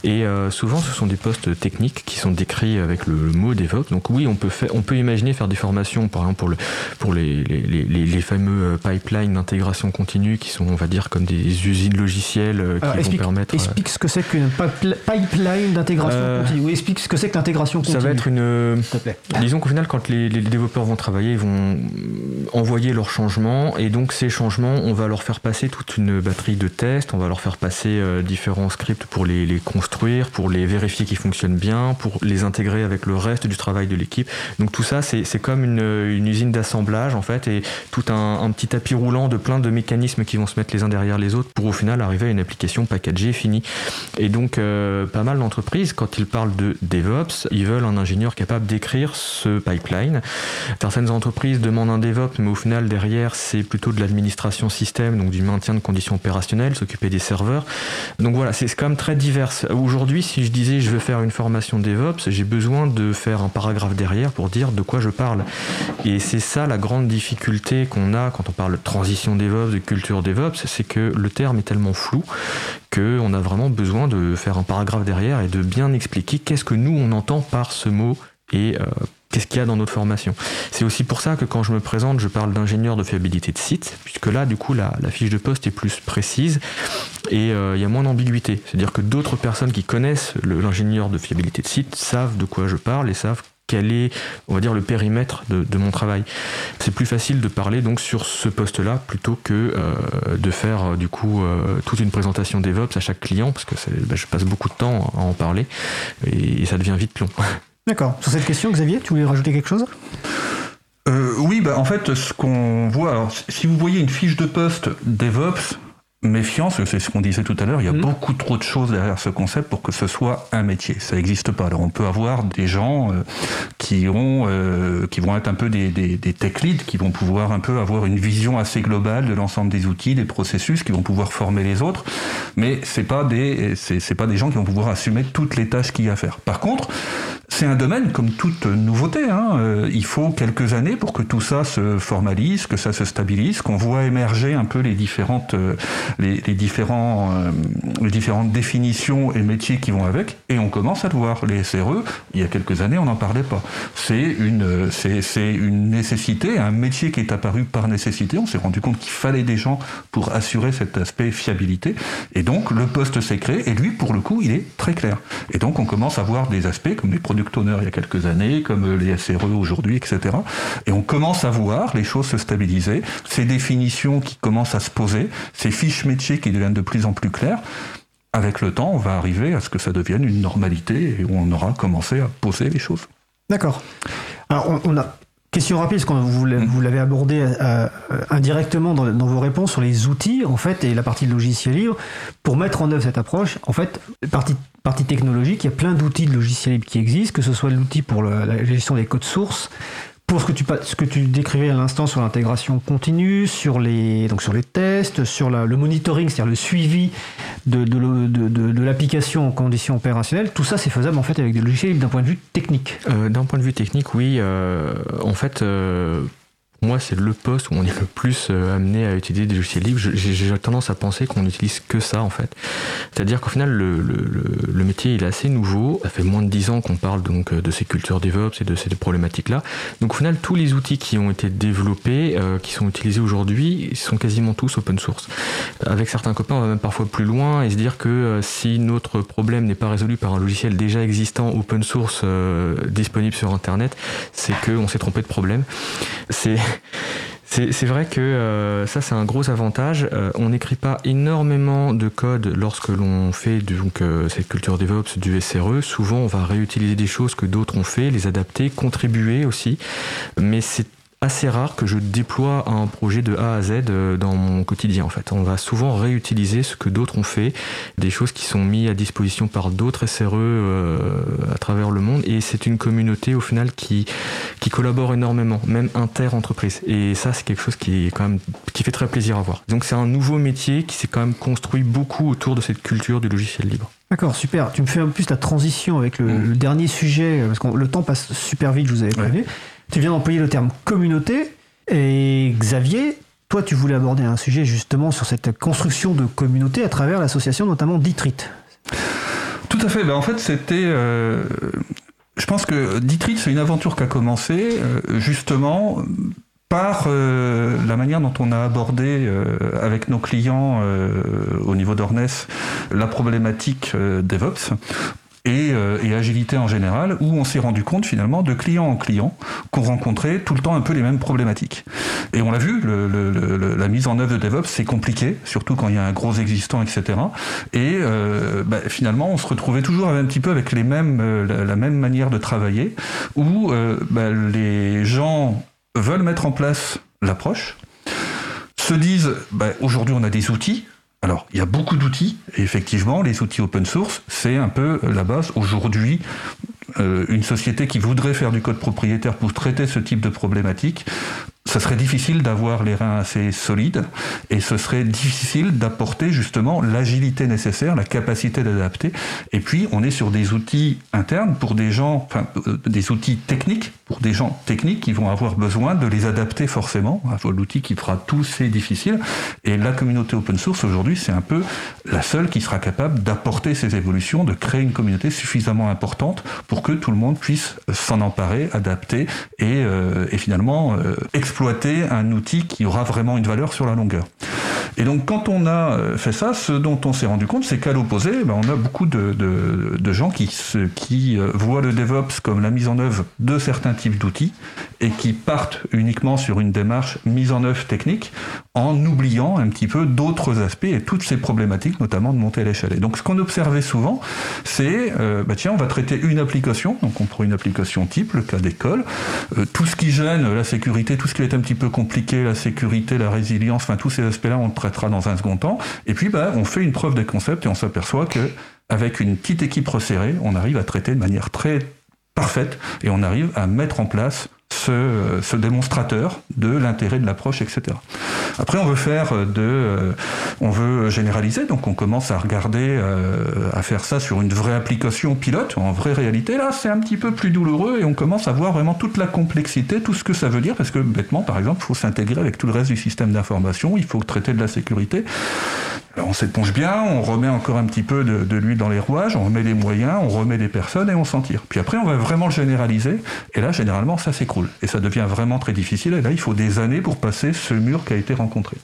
Et souvent, ce sont des postes techniques qui sont décrits avec le, mot DevOps. Donc oui, on peut, faire, on peut imaginer faire des formations, par exemple pour, le, pour les, les, les, les fameux pipelines d'intégration continue qui sont, on va dire, comme des usines logicielles qui vont permettre... Explique ce que c'est qu'une pipeline d'intégration continue. Oui, explique ce que c'est que l'intégration continue. Ça va être une... Disons qu'au final, quand les, les développeurs vont travailler, ils vont envoyer leurs changements et donc ces changements, on va leur faire passer toute une batterie de tests, on va leur faire passer euh, différents scripts pour les, construire, pour les vérifier qu'ils fonctionnent bien, pour les intégrer avec le reste du travail de l'équipe. Donc tout ça, c'est comme une, usine d'assemblage en fait et tout un, petit tapis roulant de plein de mécanismes qui vont se mettre les uns derrière les autres pour au final arriver à une application packagée finie. Et donc euh, pas mal d'entreprises, quand ils parlent de DevOps, ils veulent un ingénieur capable d'écrire ce pipeline Certaines entreprises demandent un DevOps, mais au final, derrière, c'est plutôt de l'administration système, donc du maintien de conditions opérationnelles, s'occuper des serveurs. Donc voilà, c'est quand même très divers. Aujourd'hui, si je disais je veux faire une formation DevOps, j'ai besoin de faire un paragraphe derrière pour dire de quoi je parle. Et c'est ça la grande difficulté qu'on a quand on parle de transition DevOps, de culture DevOps, c'est que le terme est tellement flou qu'on a vraiment besoin de faire un paragraphe derrière et de bien expliquer qu'est-ce que nous on entend par ce mot et euh, qu'est-ce qu'il y a dans notre formation. C'est aussi pour ça que quand je me présente, je parle d'ingénieur de fiabilité de site, puisque là, du coup, la, fiche de poste est plus précise et euh, il y a moins d'ambiguïté. C'est-à-dire que d'autres personnes qui connaissent l'ingénieur de fiabilité de site savent de quoi je parle et savent quel est, on va dire, le périmètre de, mon travail. C'est plus facile de parler donc sur ce poste-là plutôt que euh, de faire du coup toute une présentation DevOps à chaque client parce que bah, je passe beaucoup de temps à en parler et ça devient vite long. D'accord. Sur cette question, Xavier, tu voulais rajouter quelque chose? Euh, Oui, bah, en fait, ce qu'on voit, alors, si vous voyez une fiche de poste DevOps, méfiance, c'est ce qu'on disait tout à l'heure, il y a mm. beaucoup trop de choses derrière ce concept pour que ce soit un métier. Ça n'existe pas. Alors on peut avoir des gens euh, qui, ont, euh, qui vont être un peu des, des, des, tech leads, qui vont pouvoir un peu avoir une vision assez globale de l'ensemble des outils, des processus, qui vont pouvoir former les autres, mais c'est pas des c'est pas des gens qui vont pouvoir assumer toutes les tâches qu'il y a à faire. Par contre, c'est un domaine comme toute nouveauté. Hein. Euh, il faut quelques années pour que tout ça se formalise, que ça se stabilise, qu'on voit émerger un peu les différentes les, différents, euh, les différentes définitions et métiers qui vont avec, et on commence à le voir. Les SRE, il y a quelques années, on n'en parlait pas. C'est une, c'est, une nécessité, un métier qui est apparu par nécessité. On s'est rendu compte qu'il fallait des gens pour assurer cet aspect fiabilité, et donc le poste s'est créé, et lui, pour le coup, il est très clair. Et donc on commence à voir des aspects comme les product owner il y a quelques années, comme les SRE aujourd'hui, etc. Et on commence à voir les choses se stabiliser, ces définitions qui commencent à se poser, ces fiches métiers qui deviennent de plus en plus claires. Avec le temps, on va arriver à ce que ça devienne une normalité et où on aura commencé à poser les choses. D'accord. Alors, on, a Question rapide, parce que vous, l'avez abordé euh, indirectement dans, dans, vos réponses sur les outils, en fait, et la partie logiciel libre. Pour mettre en œuvre cette approche, en fait, partie, partie technologique, il y a plein d'outils de logiciel libre qui existent, que ce soit l'outil pour la gestion des codes sources, pour ce que tu, ce que tu décrivais à l'instant sur l'intégration continue, sur les, donc sur les tests, sur le monitoring, c'est-à-dire le suivi de, de, de, de l'application en conditions opérationnelles, tout ça c'est faisable en fait avec des logiciels d'un point de vue technique. Euh, d'un point de vue technique, oui. Euh, en fait, euh, moi, c'est le poste où on est le plus euh, amené à utiliser des logiciels libres. J'ai tendance à penser qu'on n'utilise que ça, en fait. C'est-à-dire qu'au final, le, le, métier, il est assez nouveau. Ça fait moins de 10 ans qu'on parle donc de ces cultures DevOps et de ces problématiques-là. Donc, au final, tous les outils qui ont été développés, euh, qui sont utilisés aujourd'hui, sont quasiment tous open source. Avec certains copains, on va même parfois plus loin et se dire que euh, si notre problème n'est pas résolu par un logiciel déjà existant open source disponible sur Internet, c'est qu'on s'est trompé de problème. C'est c'est vrai que euh, ça c'est un gros avantage. Euh, on n'écrit pas énormément de code lorsque l'on fait donc euh, cette culture DevOps du SRE. Souvent on va réutiliser des choses que d'autres ont fait, les adapter, contribuer aussi. Mais c'est assez rare que je déploie un projet de A à Z euh, dans mon quotidien en fait. On va souvent réutiliser ce que d'autres ont fait, des choses qui sont mises à disposition par d'autres SRE euh, à travers le monde et c'est une communauté au final qui, qui collabore énormément, même inter-entreprise. Et ça c'est quelque chose qui est quand même qui fait très plaisir à voir. Donc c'est un nouveau métier qui s'est quand même construit beaucoup autour de cette culture du logiciel libre. D'accord, super. Tu me fais un plus la transition avec le, mm. dernier sujet, parce que le temps passe super vite, je vous avais prévenu. Tu viens d'employer le terme communauté. Et Xavier, toi, tu voulais aborder un sujet justement sur cette construction de communauté à travers l'association notamment Ditrit. Tout à fait. Ben, en fait, c'était. Euh, je pense que Ditrit, c'est une aventure qui a commencé euh, justement par euh, la manière dont on a abordé avec nos clients au niveau d'Ornes la problématique DevOps euh, et, agilité en général, où on s'est rendu compte finalement de client en client qu'on rencontrait tout le temps un peu les mêmes problématiques. Et on l'a vu, le, la mise en œuvre de DevOps, c'est compliqué, surtout quand il y a un gros existant, etc. Et euh, bah, finalement, on se retrouvait toujours un petit peu avec les mêmes, euh, la, même manière de travailler, où bah, les gens veulent mettre en place l'approche, se disent bah, aujourd'hui on a des outils, alors, il y a beaucoup d'outils, et effectivement, les outils open source, c'est un peu la base. Aujourd'hui, euh, une société qui voudrait faire du code propriétaire pour traiter ce type de problématique ce serait difficile d'avoir les reins assez solides et ce serait difficile d'apporter justement l'agilité nécessaire, la capacité d'adapter. Et puis, on est sur des outils internes pour des gens, enfin, euh, des outils techniques pour des gens techniques qui vont avoir besoin de les adapter forcément. L'outil qui fera tout, c'est difficile. Et la communauté open source aujourd'hui, c'est un peu la seule qui sera capable d'apporter ces évolutions, de créer une communauté suffisamment importante pour que tout le monde puisse s'en emparer, adapter et, euh, finalement euh, exploiter un outil qui aura vraiment une valeur sur la longueur. Et donc quand on a euh, fait ça, ce dont on s'est rendu compte, c'est qu'à l'opposé, ben, on a beaucoup de, de, gens qui, qui euh, voient le DevOps comme la mise en œuvre de certains types d'outils et qui partent uniquement sur une démarche mise en œuvre technique en oubliant un petit peu d'autres aspects et toutes ces problématiques, notamment de monter à l'échelle. Et donc ce qu'on observait souvent, c'est, euh, bah tiens, on va traiter une application, donc on prend une application type, le cas d'école, tout ce qui gêne la sécurité, tout ce qui est un petit peu compliqué, la sécurité, la résilience, enfin tous ces aspects-là, on dans un second temps. Et puis, bah, on fait une preuve des concepts et on s'aperçoit que avec une petite équipe resserrée, on arrive à traiter de manière très parfaite et on arrive à mettre en place ce, démonstrateur de l'intérêt de l'approche, etc. Après, on veut faire de, on veut généraliser, donc on commence à regarder, euh, à faire ça sur une vraie application pilote, en vraie réalité. Là, c'est un petit peu plus douloureux et on commence à voir vraiment toute la complexité, tout ce que ça veut dire, parce que bêtement, par exemple, il faut s'intégrer avec tout le reste du système d'information, il faut traiter de la sécurité. On s'éponge bien, on remet encore un petit peu de, l'huile dans les rouages, on remet des moyens, on remet des personnes et on s'en tire. Puis après, on va vraiment le généraliser, et là, généralement, ça s'écroule. Et ça devient vraiment très difficile, et là, il faut des années pour passer ce mur qui a été rencontré.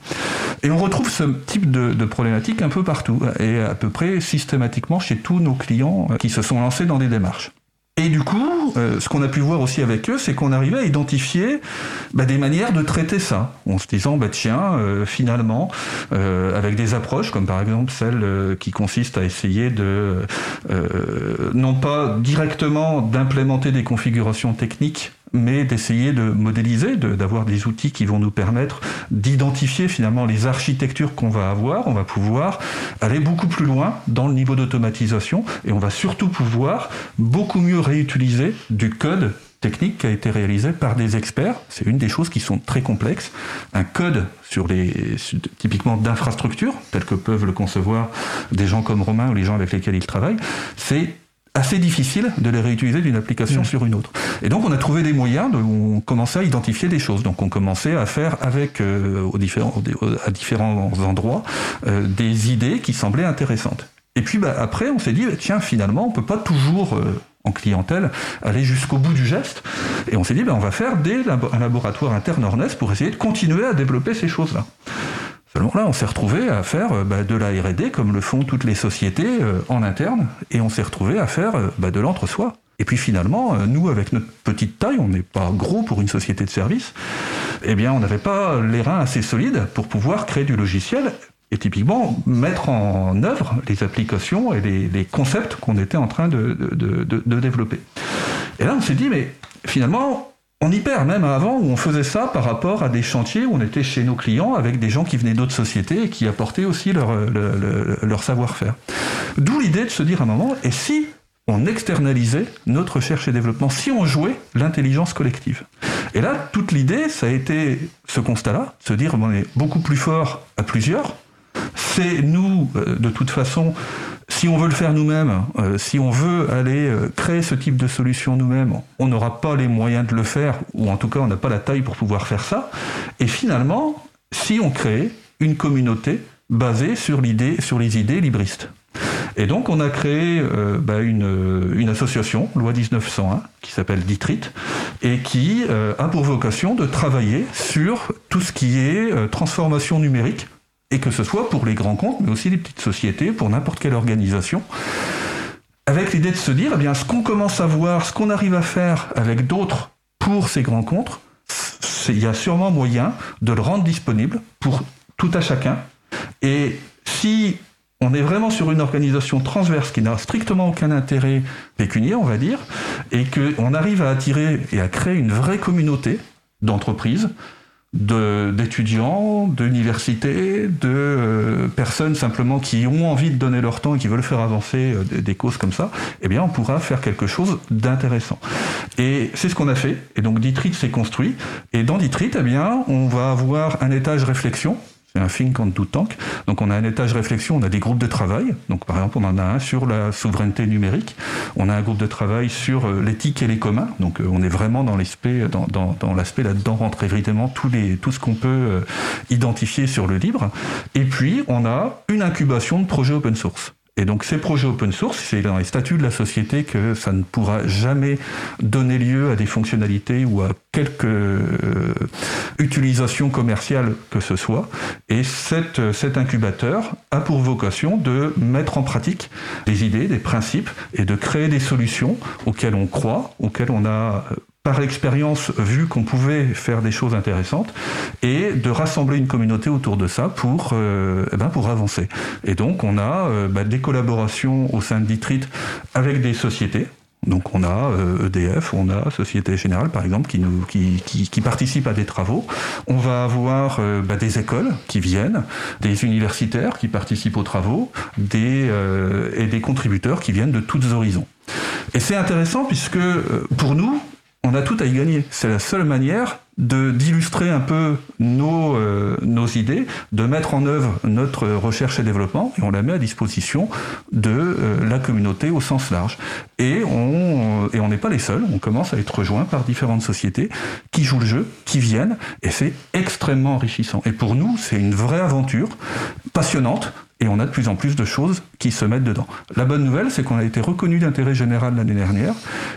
Et on retrouve ce type de problématique un peu partout, et à peu près systématiquement chez tous nos clients qui se sont lancés dans des démarches. Et du coup, euh, ce qu'on a pu voir aussi avec eux, c'est qu'on arrivait à identifier bah, des manières de traiter ça, en se disant, bah, tiens, euh, finalement, euh, avec des approches, comme par exemple celle qui consiste à essayer de, non pas directement d'implémenter des configurations techniques mais d'essayer de modéliser, d'avoir des outils qui vont nous permettre d'identifier finalement les architectures qu'on va avoir. On va pouvoir aller beaucoup plus loin dans le niveau d'automatisation et on va surtout pouvoir beaucoup mieux réutiliser du code technique qui a été réalisé par des experts. C'est une des choses qui sont très complexes. Un code sur les, typiquement d'infrastructures, tel que peuvent le concevoir des gens comme Romain ou les gens avec lesquels il travaille, c'est assez difficile de les réutiliser d'une application sur une autre. Et donc on a trouvé des moyens, de, on commençait à identifier des choses. Donc on commençait à faire avec, euh, aux différents, à différents endroits, euh, des idées qui semblaient intéressantes. Et puis bah, après on s'est dit, tiens finalement on peut pas toujours... Euh, en clientèle, aller jusqu'au bout du geste. Et on s'est dit, bah, on va faire des un laboratoire interne Ornès pour essayer de continuer à développer ces choses-là. Seulement là, on s'est retrouvé à faire euh, bah, de la R&D comme le font toutes les sociétés euh, en interne, et on s'est retrouvé à faire euh, bah, de l'entre-soi. Et puis finalement, nous, avec notre petite taille, on n'est pas gros pour une société de service, eh bien, on n'avait pas les reins assez solides pour pouvoir créer du logiciel et typiquement mettre en œuvre les applications et les, concepts qu'on était en train de, de développer. Et là, on s'est dit, mais finalement, on y perd même avant où on faisait ça par rapport à des chantiers où on était chez nos clients avec des gens qui venaient d'autres sociétés et qui apportaient aussi leur, leur savoir-faire. D'où l'idée de se dire à un moment, et si on externalisait notre recherche et développement, si on jouait l'intelligence collective? Et là, toute l'idée, ça a été ce constat-là, se dire on est beaucoup plus fort à plusieurs, c'est nous, euh, de toute façon, si on veut le faire nous-mêmes, euh, si on veut aller euh, créer ce type de solution nous-mêmes, on n'aura pas les moyens de le faire, ou en tout cas on n'a pas la taille pour pouvoir faire ça. Et finalement, si on crée une communauté basée sur, les idées libristes. Et donc on a créé euh, bah, une, une, association, loi 1901, qui s'appelle DITRIT, et qui a pour vocation de travailler sur tout ce qui est transformation numérique et que ce soit pour les grands comptes, mais aussi les petites sociétés, pour n'importe quelle organisation, avec l'idée de se dire, eh bien, ce qu'on commence à voir, ce qu'on arrive à faire avec d'autres pour ces grands comptes, il y a sûrement moyen de le rendre disponible pour tout à chacun. Et si on est vraiment sur une organisation transverse qui n'a strictement aucun intérêt pécunier, on va dire, et qu'on arrive à attirer et à créer une vraie communauté d'entreprises, d'étudiants, d'universités, de euh, personnes simplement qui ont envie de donner leur temps et qui veulent faire avancer euh, des, causes comme ça, eh bien on pourra faire quelque chose d'intéressant. Et c'est ce qu'on a fait. Et donc Ditrit s'est construit. Et dans Ditrit, eh bien, on va avoir un étage réflexion c'est un think on do tank. Donc on a un étage réflexion, on a des groupes de travail. Donc par exemple, on en a un sur la souveraineté numérique. On a un groupe de travail sur euh, l'éthique et les communs. Donc euh, on est vraiment dans l'aspect dans, dans, l'aspect là-dedans rentre évidemment les, tout ce qu'on peut euh, identifier sur le libre. Et puis on a une incubation de projets open source. Et donc ces projets open source, c'est dans les statuts de la société que ça ne pourra jamais donner lieu à des fonctionnalités ou à quelque euh, utilisation commerciale que ce soit. Et cette, cet incubateur a pour vocation de mettre en pratique des idées, des principes et de créer des solutions auxquelles on croit, auxquelles on a par l'expérience vu qu'on pouvait faire des choses intéressantes et de rassembler une communauté autour de ça pour, euh, eh ben pour avancer. Et donc on a euh, bah, des collaborations au sein de Ditrit avec des sociétés. Donc on a EDF, euh, e on a Société Générale par exemple qui, nous, qui, qui, qui participent à des travaux. On va avoir bah, des écoles qui viennent, des universitaires qui participent aux travaux, des, et des contributeurs qui viennent de tous horizons. Et c'est intéressant puisque pour nous, on a tout à y gagner. C'est la seule manière de d'illustrer un peu nos, euh, nos idées, de mettre en œuvre notre recherche et développement, et on la met à disposition de euh, la communauté au sens large. Et on et on n'est pas les seuls, on commence à être rejoints par différentes sociétés qui jouent le jeu, qui viennent, et c'est extrêmement enrichissant. Et pour nous, c'est une vraie aventure passionnante et on a de plus en plus de choses qui se mettent dedans. La bonne nouvelle, c'est qu'on a été reconnu d'intérêt général l'année dernière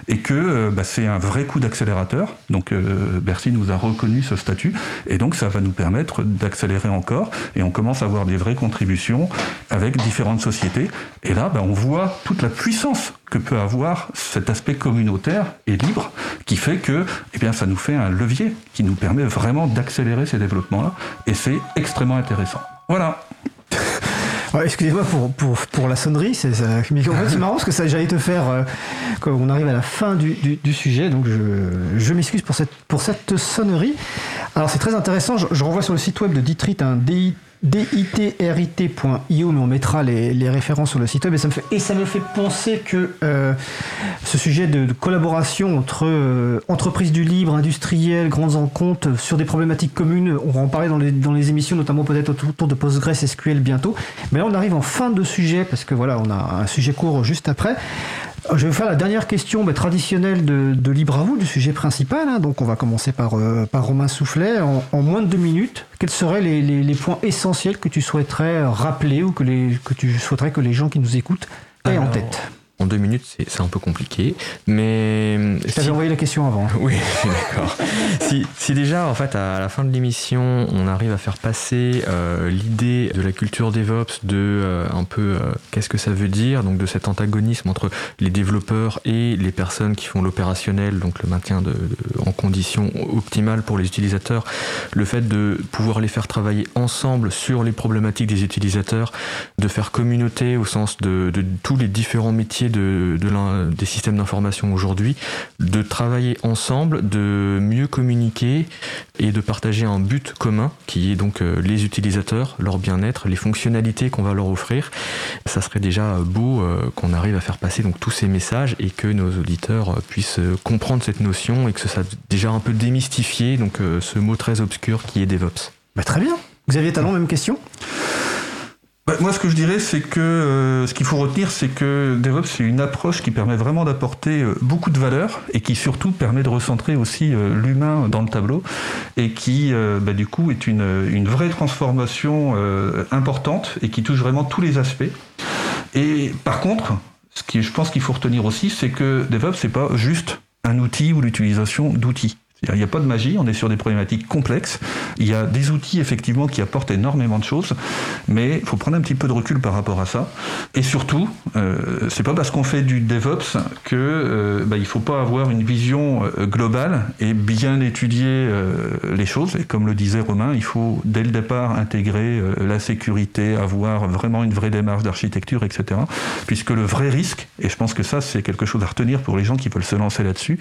et que euh, bah, c'est un vrai coup d'accélérateur. Donc euh, Bercy nous a reconnu ce statut et donc ça va nous permettre d'accélérer encore et on commence à avoir des vraies contributions avec différentes sociétés. Et là, bah, on voit toute la puissance que peut avoir cet aspect communautaire et libre qui fait que eh bien, ça nous fait un levier qui nous permet vraiment d'accélérer ces développements-là et c'est extrêmement intéressant. Voilà. Excusez-moi pour, pour, pour, la sonnerie, c'est marrant parce que ça j'allais te faire euh, quand on arrive à la fin du, du, sujet, donc je, je m'excuse pour cette, pour cette sonnerie. Alors c'est très intéressant, je, renvoie sur le site web de Ditrit un DIT ditrit.io, mais on mettra les, références sur le site web. Et ça me fait, et ça me fait penser que euh, ce sujet de, collaboration entre euh, entreprises du libre, industriels, grandes encomptes sur des problématiques communes, on va en parler dans les, dans les émissions, notamment peut-être autour de PostgreSQL bientôt. Mais là, on arrive en fin de sujet parce que voilà, on a un sujet court juste après. Je vais faire la dernière question bah, traditionnelle de, Libre à vous, du sujet principal. Hein. Donc on va commencer par, euh, par Romain Soufflet. En, moins de deux minutes, quels seraient les, points essentiels que tu souhaiterais rappeler ou que, les, que tu souhaiterais que les gens qui nous écoutent aient en tête? En deux minutes, c'est un peu compliqué, mais... Je t'avais envoyé la question avant. Oui, d'accord. si, si, déjà, en fait, à la fin de l'émission, on arrive à faire passer euh, l'idée de la culture DevOps, de euh, un peu euh, qu'est-ce que ça veut dire, donc de cet antagonisme entre les développeurs et les personnes qui font l'opérationnel, donc le maintien de, en conditions optimales pour les utilisateurs, le fait de pouvoir les faire travailler ensemble sur les problématiques des utilisateurs, de faire communauté au sens de, de tous les différents métiers de, des systèmes d'information aujourd'hui, de travailler ensemble, de mieux communiquer et de partager un but commun qui est donc euh, les utilisateurs, leur bien-être, les fonctionnalités qu'on va leur offrir. Ça serait déjà beau euh, qu'on arrive à faire passer donc tous ces messages et que nos auditeurs euh, puissent comprendre cette notion et que ça déjà un peu démystifier donc ce mot très obscur qui est DevOps. Bah, très bien. Xavier Talon, même question? Bah, moi, ce que je dirais, c'est que euh, ce qu'il faut retenir, c'est que DevOps, c'est une approche qui permet vraiment d'apporter euh, beaucoup de valeur et qui surtout permet de recentrer aussi euh, l'humain dans le tableau et qui, bah, du coup, est une, une vraie transformation importante et qui touche vraiment tous les aspects. Et par contre, ce qui je pense qu'il faut retenir aussi, c'est que DevOps, c'est pas juste un outil ou l'utilisation d'outils. Il n'y a pas de magie, on est sur des problématiques complexes. Il y a des outils effectivement qui apportent énormément de choses, mais il faut prendre un petit peu de recul par rapport à ça. Et surtout, euh, c'est pas parce qu'on fait du DevOps que euh, bah, il faut pas avoir une vision euh, globale et bien étudier euh, les choses. Et comme le disait Romain, il faut dès le départ intégrer la sécurité, avoir vraiment une vraie démarche d'architecture, etc. Puisque le vrai risque, et je pense que ça c'est quelque chose à retenir pour les gens qui veulent se lancer là-dessus,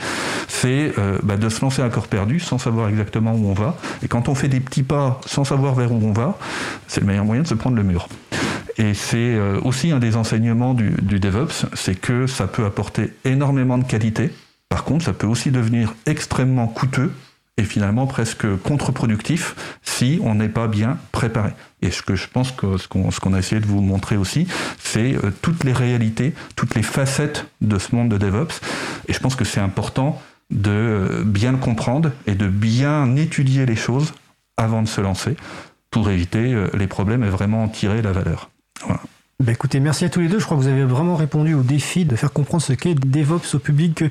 c'est bah, de se lancer à perdu sans savoir exactement où on va. Et quand on fait des petits pas sans savoir vers où on va, c'est le meilleur moyen de se prendre le mur. Et c'est euh, aussi un des enseignements du, DevOps, c'est que ça peut apporter énormément de qualité. Par contre, ça peut aussi devenir extrêmement coûteux et finalement presque contre-productif si on n'est pas bien préparé. Et ce que je pense que ce qu'on a essayé de vous montrer aussi, c'est euh, toutes les réalités, toutes les facettes de ce monde de DevOps. Et je pense que c'est important de bien le comprendre et de bien étudier les choses avant de se lancer pour éviter euh, les problèmes et vraiment en tirer la valeur. Bah, merci à tous les deux. Je crois que vous avez vraiment répondu au défi de faire comprendre ce qu'est DevOps au public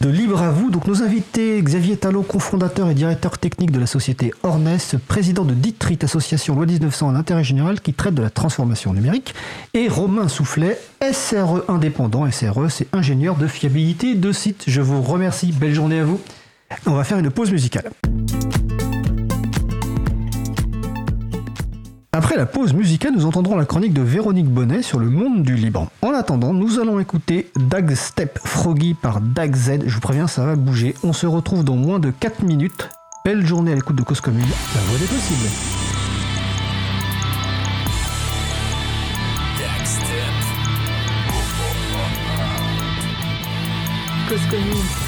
de Libre à vous. Donc nos invités, Xavier Talon, cofondateur et directeur technique de la société Ornes, président de Ditrit, association loi 1900 en intérêt général qui traite de la transformation numérique, et Romain Soufflet, SRE indépendant. SRE, c'est ingénieur de fiabilité de site. Je vous remercie. Belle journée à vous. On va faire une pause musicale. Après la pause musicale, nous entendrons la chronique de Véronique Bonnet sur le monde du Liban. En attendant, nous allons écouter Dag Step Froggy par Dag Z. Je vous préviens, ça va bouger. On se retrouve dans moins de 4 minutes. Belle journée à l'écoute de Cause la voix des possibles. Cause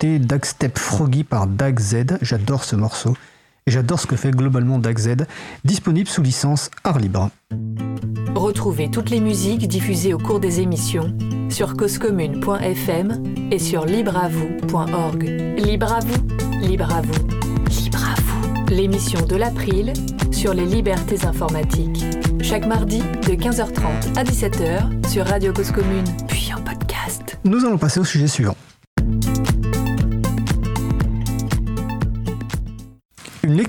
D'écouter Dag Step Froggy par Dag Z. J'adore ce morceau. Et j'adore ce que fait globalement Dag Z, disponible sous licence art libre. Retrouvez toutes les musiques diffusées au cours des émissions sur causecommune.fm et sur libreavoue.org. Libre à vous, libre à vous, libre à vous. L'émission de l'April sur les libertés informatiques. Chaque mardi de 15h30 à 17h sur Radio Cause Commune, puis en podcast. Nous allons passer au sujet suivant.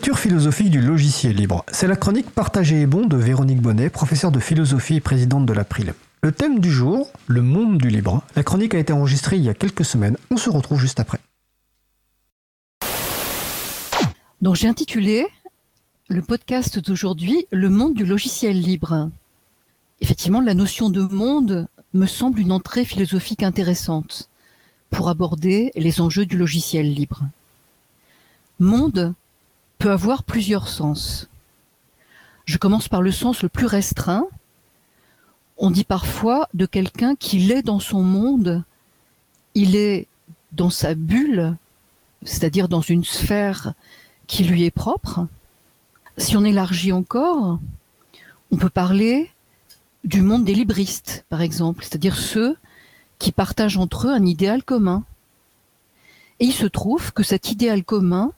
Lecture philosophique du logiciel libre. C'est la chronique Partagée et bon de Véronique Bonnet, professeure de philosophie et présidente de l'April. Le thème du jour, le monde du libre. La chronique a été enregistrée il y a quelques semaines. On se retrouve juste après. Donc j'ai intitulé le podcast d'aujourd'hui Le monde du logiciel libre. Effectivement, la notion de monde me semble une entrée philosophique intéressante pour aborder les enjeux du logiciel libre. Monde peut avoir plusieurs sens. Je commence par le sens le plus restreint. On dit parfois de quelqu'un qu'il est dans son monde, il est dans sa bulle, c'est-à-dire dans une sphère qui lui est propre. Si on élargit encore, on peut parler du monde des libristes, par exemple, c'est-à-dire ceux qui partagent entre eux un idéal commun. Et il se trouve que cet idéal commun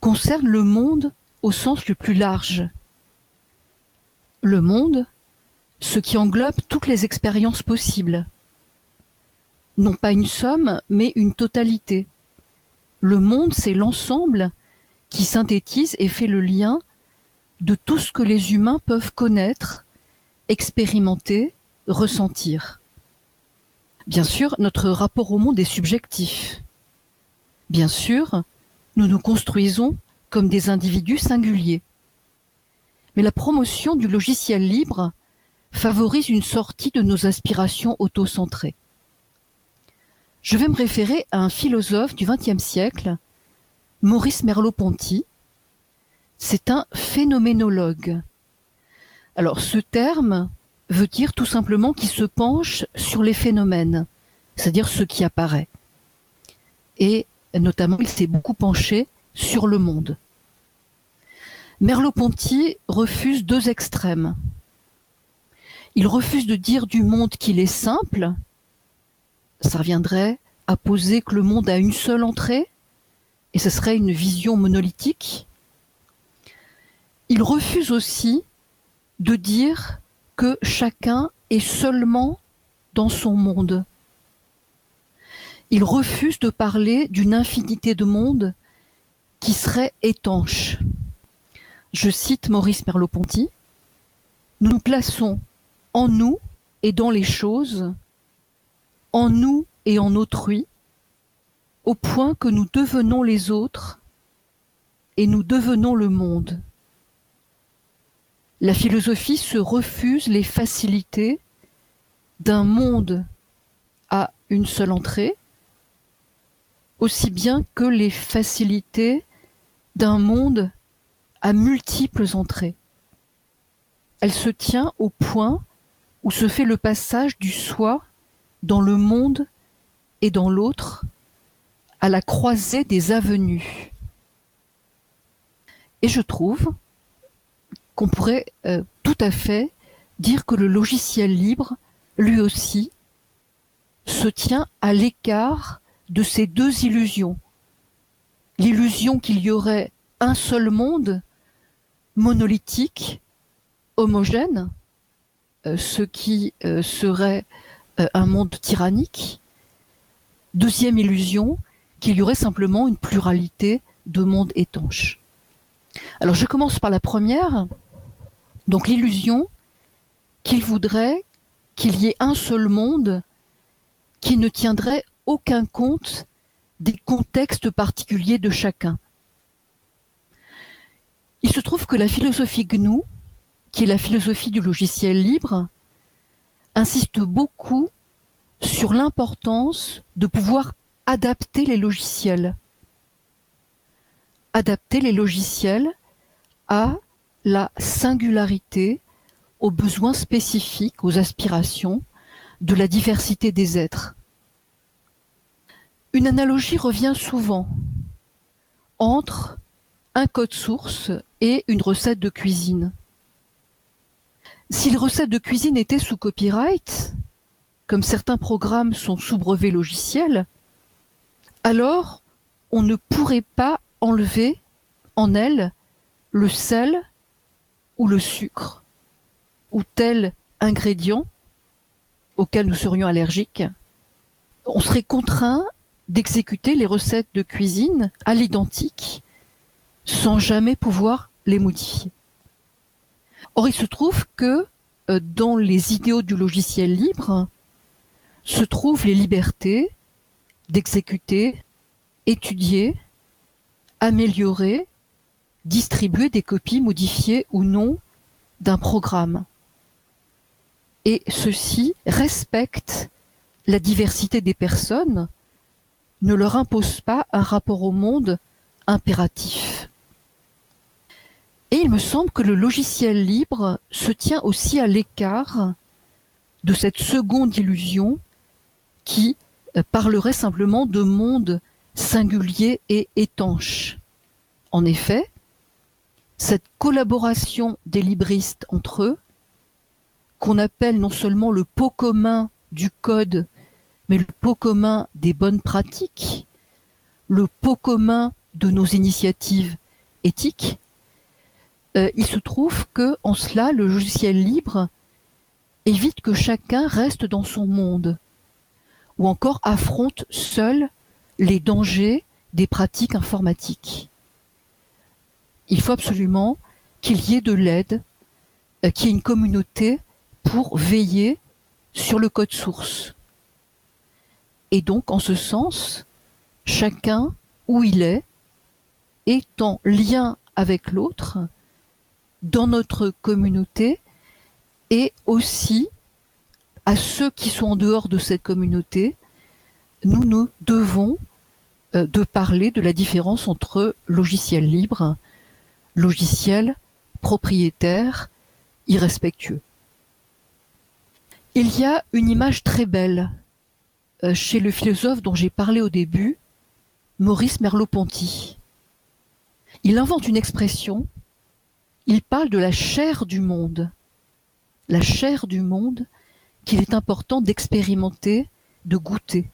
concerne le monde au sens le plus large. Le monde, ce qui englobe toutes les expériences possibles. Non pas une somme, mais une totalité. Le monde, c'est l'ensemble qui synthétise et fait le lien de tout ce que les humains peuvent connaître, expérimenter, ressentir. Bien sûr, notre rapport au monde est subjectif. Bien sûr, nous nous construisons comme des individus singuliers. Mais la promotion du logiciel libre favorise une sortie de nos aspirations autocentrées. Je vais me référer à un philosophe du XXe siècle, Maurice Merleau-Ponty. C'est un phénoménologue. Alors ce terme veut dire tout simplement qu'il se penche sur les phénomènes, c'est-à-dire ce qui apparaît. Et notamment, il s'est beaucoup penché sur le monde. Merleau-Ponty refuse deux extrêmes. Il refuse de dire du monde qu'il est simple, ça reviendrait à poser que le monde a une seule entrée, et ce serait une vision monolithique. Il refuse aussi de dire que chacun est seulement dans son monde. Il refuse de parler d'une infinité de mondes qui seraient étanches. Je cite Maurice Merleau-Ponty. Nous nous plaçons en nous et dans les choses, en nous et en autrui, au point que nous devenons les autres et nous devenons le monde. La philosophie se refuse les facilités d'un monde à une seule entrée, aussi bien que les facilités d'un monde à multiples entrées. Elle se tient au point où se fait le passage du soi dans le monde et dans l'autre, à la croisée des avenues. Et je trouve qu'on pourrait euh, tout à fait dire que le logiciel libre, lui aussi, se tient à l'écart de ces deux illusions. L'illusion qu'il y aurait un seul monde monolithique, homogène, euh, ce qui euh, serait un monde tyrannique. Deuxième illusion, qu'il y aurait simplement une pluralité de mondes étanches. Alors je commence par la première, donc l'illusion qu'il voudrait qu'il y ait un seul monde qui ne tiendrait aucun compte des contextes particuliers de chacun. Il se trouve que la philosophie GNU, qui est la philosophie du logiciel libre, insiste beaucoup sur l'importance de pouvoir adapter les logiciels. Adapter les logiciels à la singularité, aux besoins spécifiques, aux aspirations de la diversité des êtres. Une analogie revient souvent entre un code source et une recette de cuisine. Si les recettes de cuisine étaient sous copyright, comme certains programmes sont sous brevet logiciel, alors on ne pourrait pas enlever en elles le sel ou le sucre ou tel ingrédient auquel nous serions allergiques, on serait contraint d'exécuter les recettes de cuisine à l'identique sans jamais pouvoir les modifier. Or, il se trouve que euh, dans les idéaux du logiciel libre se trouvent les libertés d'exécuter, étudier, améliorer distribuer des copies modifiées ou non d'un programme. Et ceci respecte la diversité des personnes, ne leur impose pas un rapport au monde impératif. Et il me semble que le logiciel libre se tient aussi à l'écart de cette seconde illusion qui euh, parlerait simplement de monde singulier et étanche. En effet, cette collaboration des libristes entre eux, qu'on appelle non seulement le pot commun du code, mais le pot commun des bonnes pratiques, le pot commun de nos initiatives éthiques, euh, il se trouve que en cela, le logiciel libre évite que chacun reste dans son monde, ou encore affronte seul les dangers des pratiques informatiques il faut absolument qu'il y ait de l'aide, euh, qu'il y ait une communauté pour veiller sur le code source. Et donc, en ce sens, chacun où il est, est en lien avec l'autre, dans notre communauté, et aussi à ceux qui sont en dehors de cette communauté, nous nous devons euh, de parler de la différence entre logiciel libre, logiciel propriétaire, irrespectueux. Il y a une image très belle chez le philosophe dont j'ai parlé au début, Maurice Merleau-Ponty. Il invente une expression, il parle de la chair du monde. La chair du monde qu'il est important d'expérimenter, de goûter.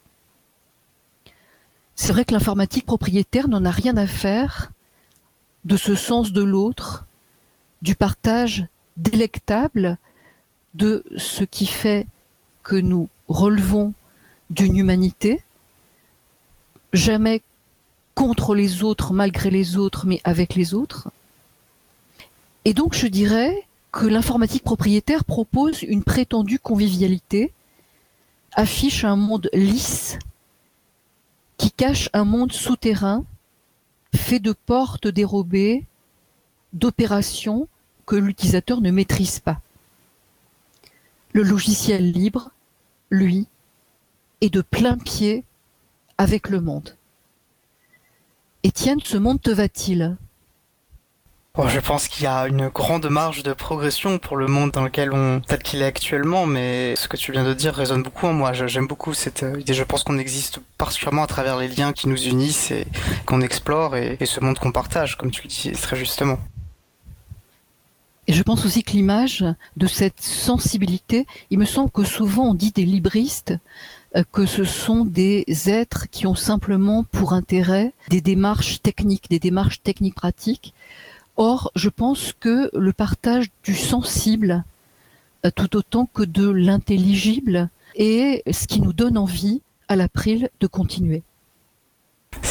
C'est vrai que l'informatique propriétaire n'en a rien à faire de ce sens de l'autre, du partage délectable de ce qui fait que nous relevons d'une humanité, jamais contre les autres, malgré les autres, mais avec les autres. Et donc je dirais que l'informatique propriétaire propose une prétendue convivialité, affiche un monde lisse, qui cache un monde souterrain, fait de portes dérobées, d'opérations que l'utilisateur ne maîtrise pas. Le logiciel libre, lui, est de plein pied avec le monde. Étienne, ce monde te va-t-il? Je pense qu'il y a une grande marge de progression pour le monde dans lequel on, tel qu'il est actuellement, mais ce que tu viens de dire résonne beaucoup en moi. J'aime beaucoup cette euh, idée. Je pense qu'on existe particulièrement à travers les liens qui nous unissent et qu'on explore et, ce monde qu'on partage, comme tu le dis très justement. Et je pense aussi que l'image de cette sensibilité, il me semble que souvent on dit des libristes que ce sont des êtres qui ont simplement pour intérêt des démarches techniques, des démarches techniques pratiques. Or, je pense que le partage du sensible, euh, tout autant que de l'intelligible, est ce qui nous donne envie à l'April de continuer.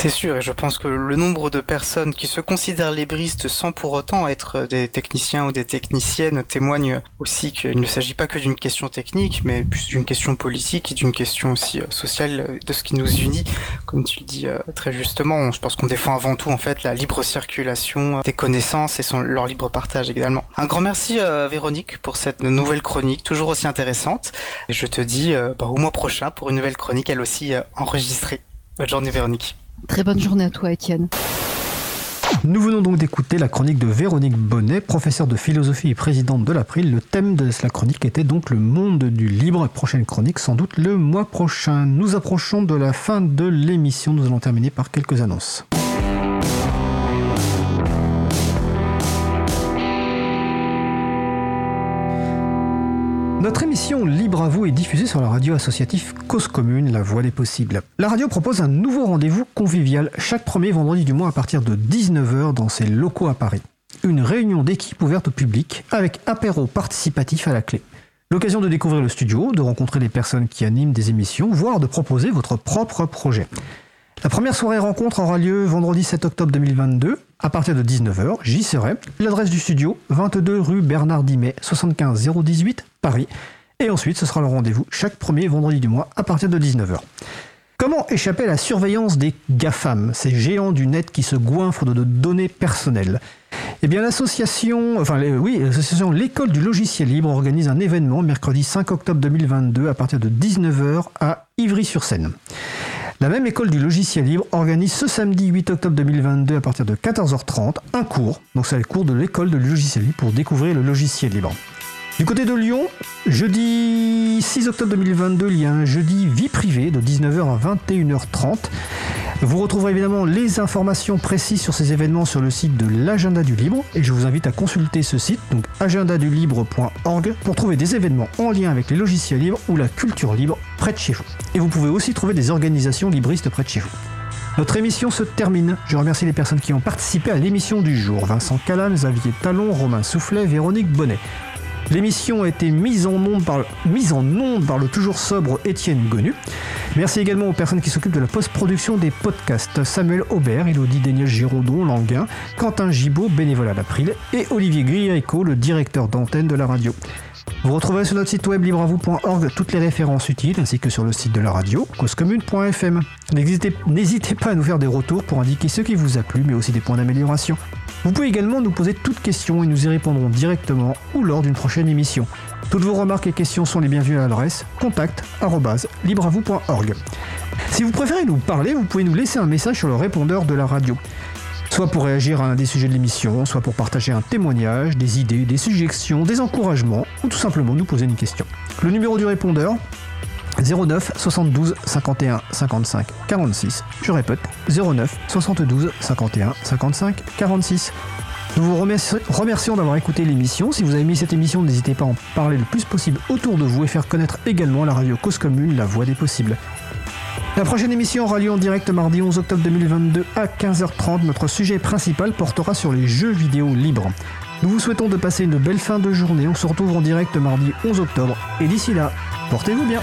C'est sûr, et je pense que le nombre de personnes qui se considèrent libristes sans pour autant être des techniciens ou des techniciennes témoigne aussi qu'il ne s'agit pas que d'une question technique, mais plus d'une question politique et d'une question aussi euh, sociale euh, de ce qui nous unit. Comme tu le dis euh, très justement, je pense qu'on défend avant tout en fait la libre circulation des connaissances et leur libre partage également. Un grand merci Véronique pour cette nouvelle chronique, toujours aussi intéressante. Et je te dis bah, au mois prochain pour une nouvelle chronique, elle aussi enregistrée. Bonne journée Véronique. Très bonne journée à toi, Étienne. Nous venons donc d'écouter la chronique de Véronique Bonnet, professeure de philosophie et présidente de l'April. Le thème de la chronique était donc le monde du libre. Prochaine chronique sans doute le mois prochain. Nous approchons de la fin de l'émission. Nous allons terminer par quelques annonces. Notre émission Libre à vous est diffusée sur la radio associative Cause Commune, la voix des possibles. La radio propose un nouveau rendez-vous convivial chaque premier vendredi du mois à partir de 19h dans ses locaux à Paris. Une réunion d'équipe ouverte au public avec apéro participatif à la clé. L'occasion de découvrir le studio, de rencontrer les personnes qui animent des émissions, voire de proposer votre propre projet. La première soirée rencontre aura lieu vendredi 7 octobre 2022 à partir de 19h. J'y serai. L'adresse du studio 22 rue Bernard Dimet 75 018 Paris. Et ensuite, ce sera le rendez-vous chaque premier vendredi du mois à partir de 19h. Comment échapper à la surveillance des GAFAM, ces géants du net qui se goinfrent de données personnelles? Eh bien, l'association, enfin, oui, l'association L'école du logiciel libre organise un événement mercredi 5 octobre 2022 à partir de 19h à Ivry-sur-Seine. La même école du logiciel libre organise ce samedi 8 octobre 2022 à partir de 14h30 un cours, donc c'est le cours de l'école du logiciel libre pour découvrir le logiciel libre. Du côté de Lyon, jeudi 6 octobre 2022, il y a un jeudi vie privée de 19h à 21h30. Vous retrouverez évidemment les informations précises sur ces événements sur le site de l'agenda du libre et je vous invite à consulter ce site, donc agendadulibre.org, pour trouver des événements en lien avec les logiciels libres ou la culture libre près de chez vous. Et vous pouvez aussi trouver des organisations libristes près de chez vous. Notre émission se termine. Je remercie les personnes qui ont participé à l'émission du jour. Vincent Callan, Xavier Talon, Romain Soufflet, Véronique Bonnet. L'émission a été mise en onde par, le toujours sobre Étienne Gonu. Merci également aux personnes qui s'occupent de la post-production des podcasts Samuel Aubert, Elodie Daniel Giraudon, Languin, Quentin Gibaud, bénévole à l'April, et Olivier Grieco, le directeur d'antenne de la radio. Vous retrouverez sur notre site web libreavou.org toutes les références utiles ainsi que sur le site de la radio causecommune.fm. N'hésitez pas à nous faire des retours pour indiquer ce qui vous a plu mais aussi des points d'amélioration. Vous pouvez également nous poser toutes questions et nous y répondrons directement ou lors d'une prochaine émission. Toutes vos remarques et questions sont les bienvenues à l'adresse contact@libreavou.org. Si vous préférez nous parler, vous pouvez nous laisser un message sur le répondeur de la radio. Soit pour réagir à un des sujets de l'émission, soit pour partager un témoignage, des idées, des suggestions, des encouragements, ou tout simplement nous poser une question. Le numéro du répondeur 09 72 51 55 46. Je répète, 09 72 51 55 46. Nous vous remercions d'avoir écouté l'émission. Si vous avez aimé cette émission, n'hésitez pas à en parler le plus possible autour de vous et faire connaître également la radio Cause Commune, la voix des possibles. La prochaine émission aura lieu en direct mardi 11 octobre 2022 à 15h30. Notre sujet principal portera sur les jeux vidéo libres. Nous vous souhaitons de passer une belle fin de journée. On se retrouve en direct mardi 11 octobre. Et d'ici là, portez-vous bien.